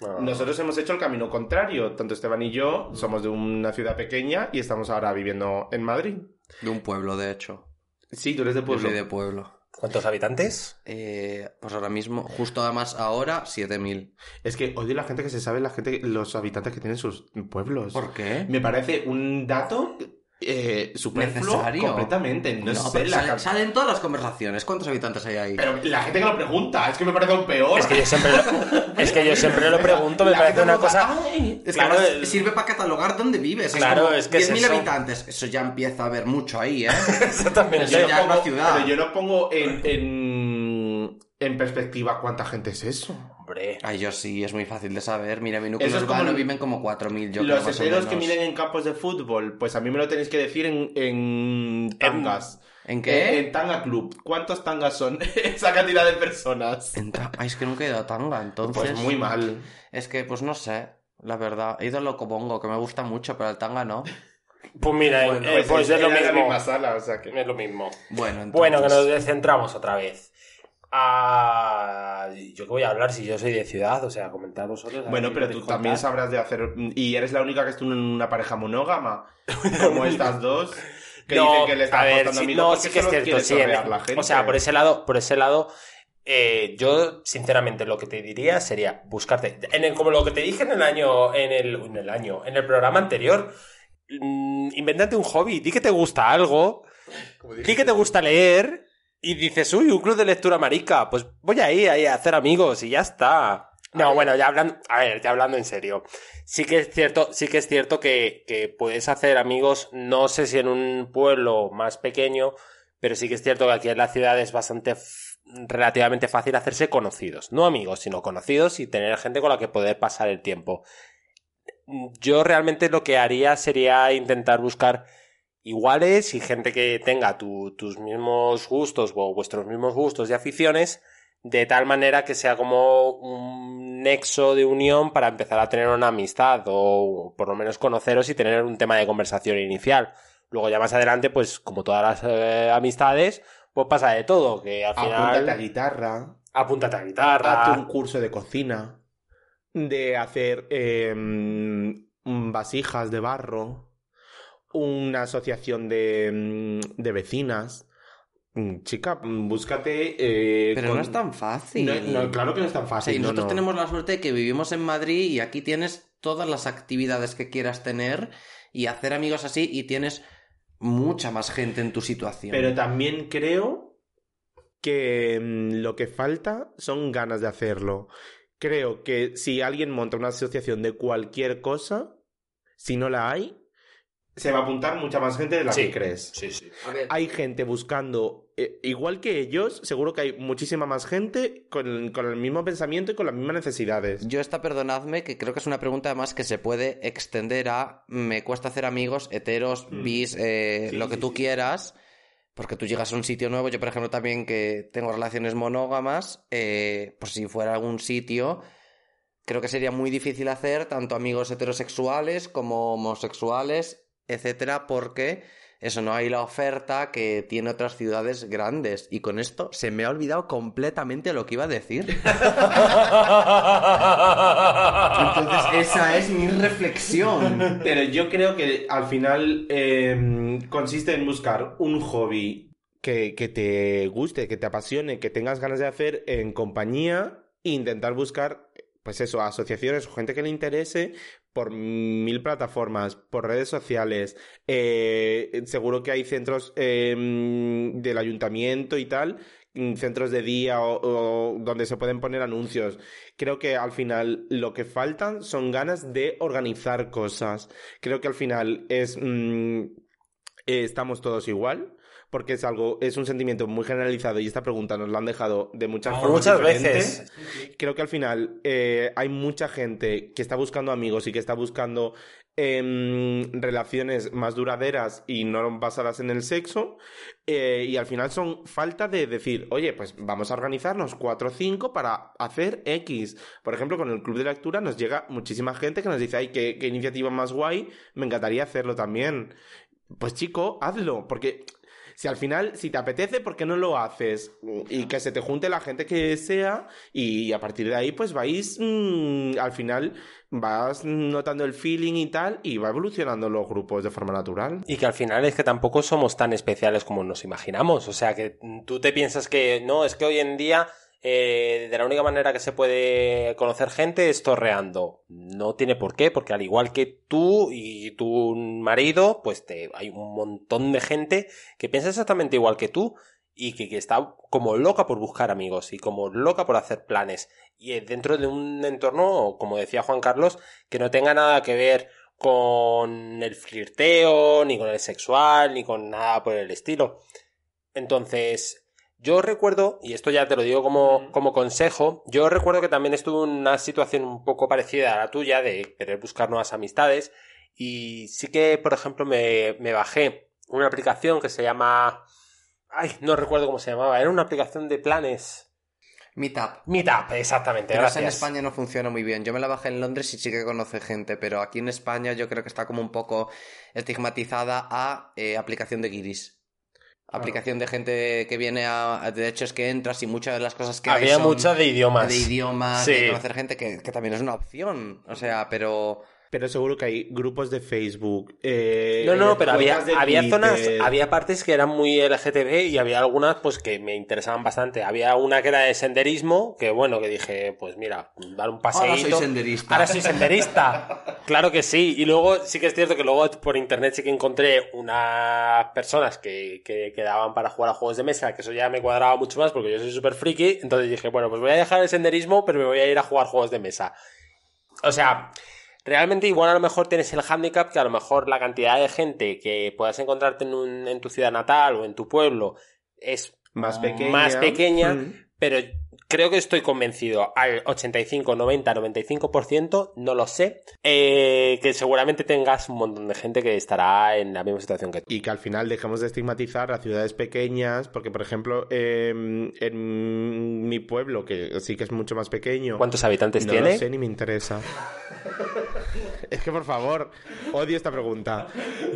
No. Nosotros hemos hecho el camino contrario. Tanto Esteban y yo somos de una ciudad pequeña y estamos ahora viviendo en Madrid. De un pueblo, de hecho. Sí, tú eres de Yo pueblo. soy de pueblo. ¿Cuántos habitantes? Eh, pues ahora mismo, justo además ahora, 7000. Es que odio la gente que se sabe la gente, los habitantes que tienen sus pueblos. ¿Por qué? Me parece un dato eh, superfluo Necesario. completamente. No, sé pero la sale- todas las conversaciones. ¿Cuántos habitantes hay ahí? Pero la gente que lo pregunta, es que me parece un peor. Es que yo siempre lo, es que yo siempre lo pregunto, me La parece gente una cosa... "Ay, Es Claro, que el- sirve para catalogar dónde vives. Claro, es que es 10.000 eso. habitantes. Eso ya empieza a haber mucho ahí, ¿eh? Exactamente. Eso ya es una pongo- ciudad. Pero yo no pongo en, en, en perspectiva cuánta gente es eso. Hombre, Ay, yo sí, es muy fácil de saber. Mira, mi núcleo Eso es como urbano el- viven como 4.000, yo creo, Los heteros que miden en campos de fútbol, pues a mí me lo tenéis que decir en, en tangas. ¿En Eh, qué? En tanga club. ¿Cuántos tangas son esa cantidad de personas? En ta- Ay, es que nunca he ido a Tanga, entonces... Pues muy mal. Es que, pues no sé, la verdad. He ido al Locobongo, que me gusta mucho, pero al Tanga no. pues mira, Bueno, eh, pues, es lo mismo. misma sala, o sea que... Es lo mismo. Bueno, entonces... Bueno, que nos descentramos otra vez. Ah, ¿Yo qué voy a hablar si yo soy de ciudad? O sea, comentar vosotros. a Bueno, pero tú también sabrás de hacer... Y eres la única que estuvo en una pareja monógama. Como estas dos. Que dicen que le están a ver, costando sí, amigos no, porque sí que es cierto, sí. en- chorrear la gente. O sea, por ese lado, por ese lado, eh, yo sinceramente lo que te diría sería buscarte, en el- como lo que te dije en el año, en el, en el año, en el programa anterior, mm, invéntate un hobby, di que te gusta algo, di que te gusta leer y dices, uy, un club de lectura marica, pues voy ahí, ahí a hacer amigos y ya está. No, bueno, ya hablando, a ver, ya hablando en serio. Sí que es cierto, sí que es cierto que, que puedes hacer amigos, no sé si en un pueblo más pequeño, pero sí que es cierto que aquí en la ciudad es bastante relativamente fácil hacerse conocidos. No amigos, sino conocidos y tener gente con la que poder pasar el tiempo. Yo realmente lo que haría sería intentar buscar iguales y gente que tenga tu- tus mismos gustos o vuestros mismos gustos y aficiones de tal manera que sea como un nexo de unión para empezar a tener una amistad o por lo menos conoceros y tener un tema de conversación inicial. Luego ya más adelante, pues como todas las eh, amistades, pues pasa de todo, que al Apúntate a final guitarra. apúntate a guitarra. Hazte un curso de cocina. De hacer eh, mm, vasijas de barro. Una asociación de, mm, de vecinas. Mm, Chica, búscate. eh, Pero con- no es tan fácil. No, no, claro que no es tan O sea, fácil. y no, nosotros no. tenemos la suerte de que vivimos en Madrid y aquí tienes todas las actividades que quieras tener y hacer amigos así y tienes mucha más gente en tu situación. Pero también creo que mm, lo que falta son ganas de hacerlo. Creo que si alguien monta una asociación de cualquier cosa, si no la hay, se va a apuntar mucha más gente de la Sí. que crees. Sí, sí. A ver, Hay gente buscando, eh, igual que ellos, seguro que hay muchísima más gente con, con el mismo pensamiento y con las mismas necesidades. Yo esta, perdonadme, que creo que es una pregunta además que se puede extender a me cuesta hacer amigos, heteros, Mm. bis, eh, Sí, lo que tú sí. quieras, porque tú llegas a un sitio nuevo, yo por ejemplo también que tengo relaciones monógamas, eh, pues si fuera algún sitio, creo que sería muy difícil hacer tanto amigos heterosexuales como homosexuales, etcétera, porque eso no hay la oferta que tiene otras ciudades grandes. Y con esto se me ha olvidado completamente lo que iba a decir. Entonces, esa es mi reflexión. Pero yo creo que al final eh, consiste en buscar un hobby que, que te guste, que te apasione, que tengas ganas de hacer en compañía e intentar buscar, pues eso, asociaciones o gente que le interese por mil plataformas, por redes sociales. eh, seguro que hay centros eh, del ayuntamiento y tal, mm, centros de día o, o donde se pueden poner anuncios. Creo que al final lo que faltan son ganas de organizar cosas. Creo que al final es mm, eh, estamos todos igual. Porque es algo, es un sentimiento muy generalizado y esta pregunta nos la han dejado de muchas formas Muchas diferentes. veces. Creo que al final eh, hay mucha gente que está buscando amigos y que está buscando em, relaciones más duraderas y no basadas en el sexo. eh, y al final son falta de decir, oye, pues vamos a organizarnos cuatro o cinco para hacer X. Por ejemplo, con el club de lectura nos llega muchísima gente que nos dice, ay, qué, qué iniciativa más guay, me encantaría hacerlo también. Pues chico, hazlo, porque Si al final, si te apetece, ¿por qué no lo haces? Y que se te junte la gente que sea y a partir de ahí pues vais, mm, al final vas notando el feeling y tal y va evolucionando los grupos de forma natural. Y que al final es que tampoco somos tan especiales como nos imaginamos. O sea, que tú te piensas que no, es que hoy en día eh, de la única manera que se puede conocer gente es torreando. No tiene por qué, porque al igual que tú y tu marido, pues te, hay un montón de gente que piensa exactamente igual que tú y que, que está como loca por buscar amigos y como loca por hacer planes. Y dentro de un entorno, como decía Juan Carlos, que no tenga nada que ver con el flirteo, ni con el sexual, ni con nada por el estilo. Entonces, yo recuerdo, y esto ya te lo digo como, como consejo, yo recuerdo que también estuve en una situación un poco parecida a la tuya de querer buscar nuevas amistades y sí que, por ejemplo, me, me bajé una aplicación que se llama... Ay, no recuerdo cómo se llamaba, era una aplicación de planes. Meetup. Meetup, exactamente, Pero gracias. en España no funciona muy bien. Yo me la bajé en Londres y sí que conoce gente, pero aquí en España yo creo que está como un poco estigmatizada a eh, aplicación de guiris. Aplicación de gente que viene a... De hecho es que entras y muchas de las cosas que hay Había son muchas de idiomas. de idiomas, Sí. de conocer gente que, que también es una opción. O sea, pero... Pero seguro que hay grupos de Facebook. eh, No, no, pero había, había zonas, había partes que eran muy LGTB y había algunas pues que me interesaban bastante. Había una que era de senderismo, que bueno, que dije, pues mira, dar un paseíto. Ahora soy senderista. Ahora soy senderista. claro que sí. Y luego sí que es cierto que luego por internet sí que encontré unas personas que, que quedaban para jugar a juegos de mesa, que eso ya me cuadraba mucho más porque yo soy súper friki. Entonces dije, bueno, pues voy a dejar el senderismo, pero me voy a ir a jugar juegos de mesa. O sea, realmente igual a lo mejor tienes el handicap que a lo mejor la cantidad de gente que puedas encontrarte en, un- en tu ciudad natal o en tu pueblo es Más pequeña. más pequeña, Mm. pero creo que estoy convencido al 85, 90, 95%, no lo sé, eh, que seguramente tengas un montón de gente que estará en la misma situación que tú. Y que al final dejemos de estigmatizar a ciudades pequeñas, porque por ejemplo, eh, en mi pueblo, que sí que es mucho más pequeño, ¿Cuántos habitantes no tiene? lo sé ni me interesa. es que por favor, odio esta pregunta.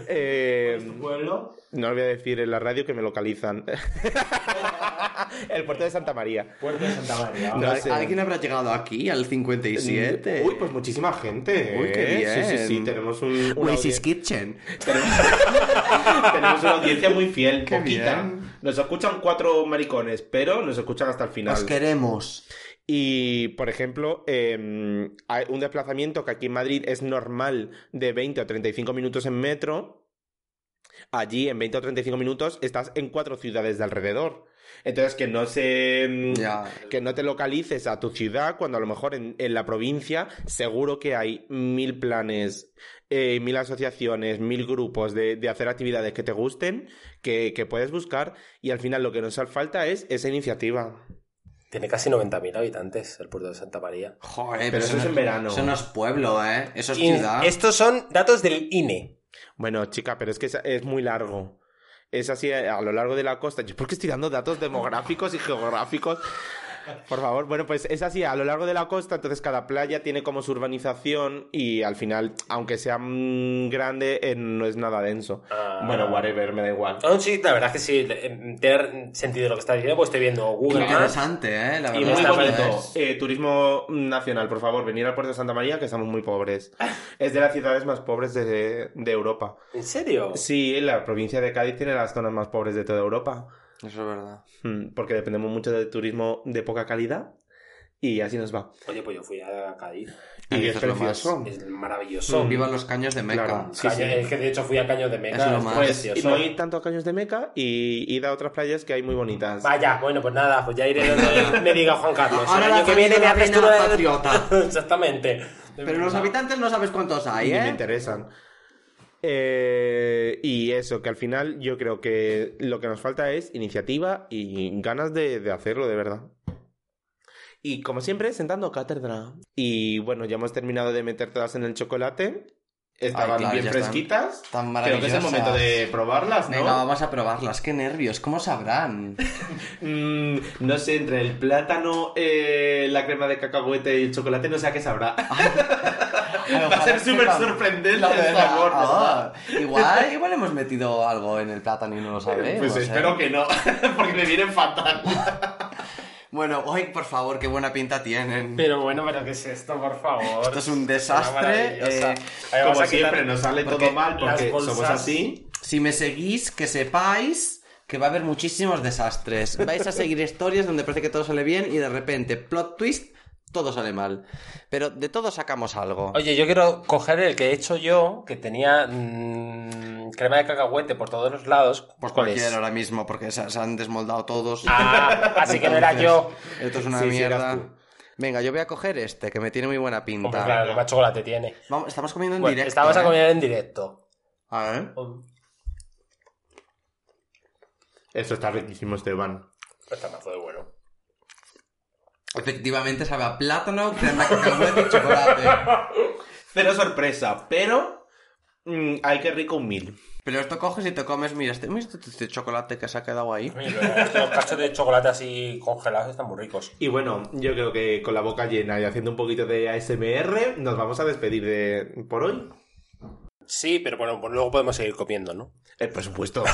Eh, pueblo? no lo voy a decir en la radio que me localizan. El puerto de Santa María. Puerto de Santa María. No sé. ¿Alguien habrá llegado aquí al 57? Uy, pues muchísima gente. Uy, qué ¿eh? Sí, sí, sí, bien. tenemos un, audien- Kitchen. tenemos una audiencia muy fiel, Qué poquita. bien. Nos escuchan cuatro maricones, pero nos escuchan hasta el final. Os queremos. Y, por ejemplo, eh, hay un desplazamiento que aquí en Madrid es normal de 20 o 35 minutos en metro. Allí, en 20 o 35 minutos, estás en cuatro ciudades de alrededor. Entonces, que no se. mm, Ya. Que no te localices a tu ciudad cuando a lo mejor en, en la provincia seguro que hay mil planes, eh, mil asociaciones, mil grupos de, de hacer actividades que te gusten, que, que puedes buscar y al final lo que nos falta es esa iniciativa. Tiene casi 90.000 habitantes el puerto de Santa María. Joder, Pero eso no es en verano. Eso no es pueblo, ¿eh? Eso es Y ciudad. estos son datos del INE. Bueno, chica, pero es que es, es muy largo. Es así a, a lo largo de la costa. Yo porque estoy dando datos demográficos y geográficos. Por favor, bueno, pues es así a lo largo de la costa, entonces cada playa tiene como su urbanización y al final, aunque sea mm, grande, eh, no es nada denso. Ah. Bueno, whatever, me da igual. Aún sí, la verdad es que sí, eh, tiene sentido lo que estás diciendo, pues estoy viendo Google Maps. Interesante, ¿eh? La Y verdad. me Muy está bonito. es- Eh, turismo nacional, por favor, venir al puerto de Santa María, que estamos muy pobres. Es de las ciudades más pobres de, de Europa. ¿En serio? Sí, la provincia de Cádiz tiene las zonas más pobres de toda Europa. Eso es verdad. Mm, Porque dependemos mucho del turismo de poca calidad y así nos va. Oye, pues yo fui a Cádiz. Y es es lo precioso. Es maravilloso. Viva los caños de Meca. Claro. Sí, Caño- sí. Es que de hecho fui a Caños de Meca. Es lo más. Pues no hay tanto a Caños de Meca y id a otras playas que hay muy bonitas. Vaya, bueno, pues nada, pues ya iré donde me diga Juan Carlos. Ahora el la año que viene me haces tú patriota. Exactamente. Pero los habitantes no sabes cuántos hay, Ni me ¿eh? interesan. Eh, y eso, que al final yo creo que lo que nos falta es iniciativa y ganas de, de hacerlo de verdad. Y como siempre, sentando cátedra. Y bueno, ya hemos terminado de meter todas en el chocolate. Estaban Ay, claro, bien fresquitas. tan Creo que es el momento de probarlas, ¿no? Venga, vamos a probarlas. Qué nervios. ¿Cómo sabrán? Mm, no sé, entre el plátano, eh, la crema de cacahuete y el chocolate, no sé a qué sabrá. Va a ser súper sorprendente La el verdad. sabor, Ah, ¿verdad? igual, igual hemos metido algo en el plátano y no lo sabemos. Pues ¿eh? espero que no, porque me vienen fatal. Bueno, hoy, por favor, qué buena pinta tienen. Pero bueno, pero ¿qué es esto, por favor? Esto es un desastre, eh, Como siempre, nos sale todo mal porque bolsas- somos así. Si me seguís, que sepáis que va a haber muchísimos desastres. Vais a seguir historias donde parece que todo sale bien y de repente, plot twist, todo sale mal. Pero de todo sacamos algo. Oye, yo quiero coger el que he hecho yo, que tenía mm, crema de cacahuete por todos los lados. Pues ¿Cuál cualquiera ahora mismo, porque se, se han desmoldado todos. Ah, así que no era yo. Esto es una Sí, mierda. Venga, yo voy a coger este, que me tiene muy buena pinta. Hombre, claro, que más chocolate tiene. Vamos, estamos comiendo en Bueno, directo. estamos a ¿eh? comer en directo. A ver. Esto está riquísimo, Esteban. Está mazo de bueno. Efectivamente sabe a plátano, crema de cacahuete y chocolate. Cero sorpresa, pero... mm, ay, qué rico un mil. Pero esto coges y te comes, mira, este, mira este, este chocolate que se ha quedado ahí. Estos cachos de chocolate así congelados están muy ricos. Y bueno, yo creo que con la boca llena y haciendo un poquito de ASMR, nos vamos a despedir de por hoy. Sí, pero bueno, pues luego podemos seguir comiendo, ¿no? Eh, por supuesto.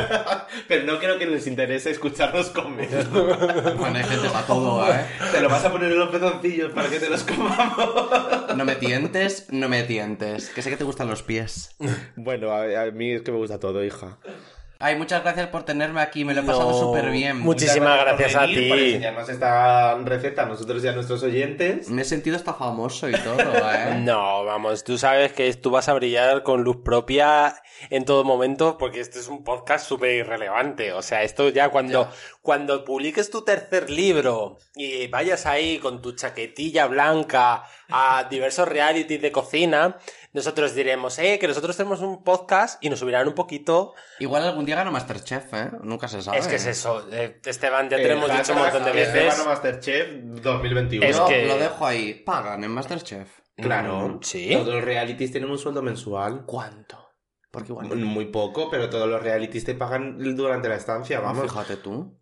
Pero no creo que les interese escucharnos comer. Bueno, hay gente para todo, ¿eh? Te lo vas a poner en los pezoncillos para que te los comamos. No me tientes, no me tientes. Que sé que te gustan los pies. Bueno, a, a mí es que me gusta todo, hija. Ay, muchas gracias por tenerme aquí, me lo he pasado No, súper bien. Muchísimas Muchas gracias a venir, Por ti. enseñarnos esta receta a nosotros y a nuestros oyentes. Me he sentido hasta famoso y todo, ¿eh? No, vamos, tú sabes que tú vas a brillar con luz propia en todo momento porque este es un podcast súper irrelevante. O sea, esto ya cuando, cuando publiques tu tercer libro y vayas ahí con tu chaquetilla blanca a diversos realities de cocina, nosotros diremos, eh, que nosotros tenemos un podcast y nos subirán un poquito. Igual algún día gano Masterchef, ¿eh? Nunca se sabe. Es que es eso, eh, Esteban, ya te Eh, dicho un montón de Esteban veces. Masterchef 2021. Es que- lo dejo ahí. Pagan en Masterchef. Claro. Mm, sí. Todos los realities tienen un sueldo mensual. ¿Cuánto? Porque igual... Muy poco, pero todos los realities te pagan durante la estancia, vamos. Fíjate tú.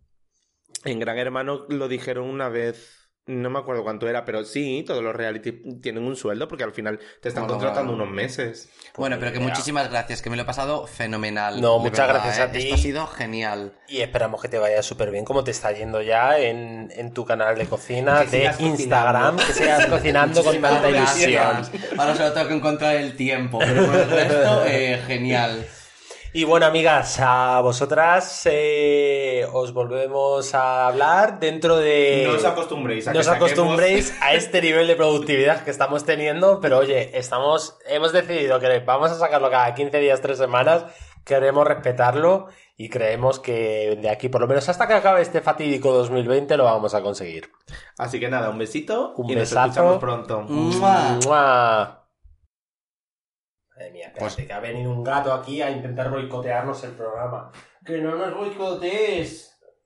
En Gran Hermano lo dijeron una vez, no me acuerdo cuánto era, pero sí, todos los reality tienen un sueldo porque al final te están Bueno, contratando bueno. unos meses. Bueno, pero que idea. muchísimas gracias, que me lo he pasado fenomenal. No, muchas verdad, gracias a ¿eh? ti. Esto ha sido genial. Y esperamos que te vaya súper bien, como te está yendo ya en, en tu canal de cocina, Que de Instagram, cocinando. que sigas cocinando con tanta ilusión. Ahora solo tengo que encontrar el tiempo, pero por el resto, eh, genial. Y bueno, amigas, a vosotras eh, os volvemos a hablar dentro de... no os acostumbréis a no que os saquemos- acostumbréis a este nivel de productividad que estamos teniendo, pero oye, estamos, hemos decidido que vamos a sacarlo cada 15 días, 3 semanas, queremos respetarlo y creemos que de aquí, por lo menos hasta que acabe este fatídico 2020, lo vamos a conseguir. Así que nada, un besito Un y besazo. nos escuchamos pronto. ¡Mua! ¡Mua! Madre mía, Pues- espérate, que ha venido un gato aquí a intentar boicotearnos el programa. ¡Que no nos boicotees!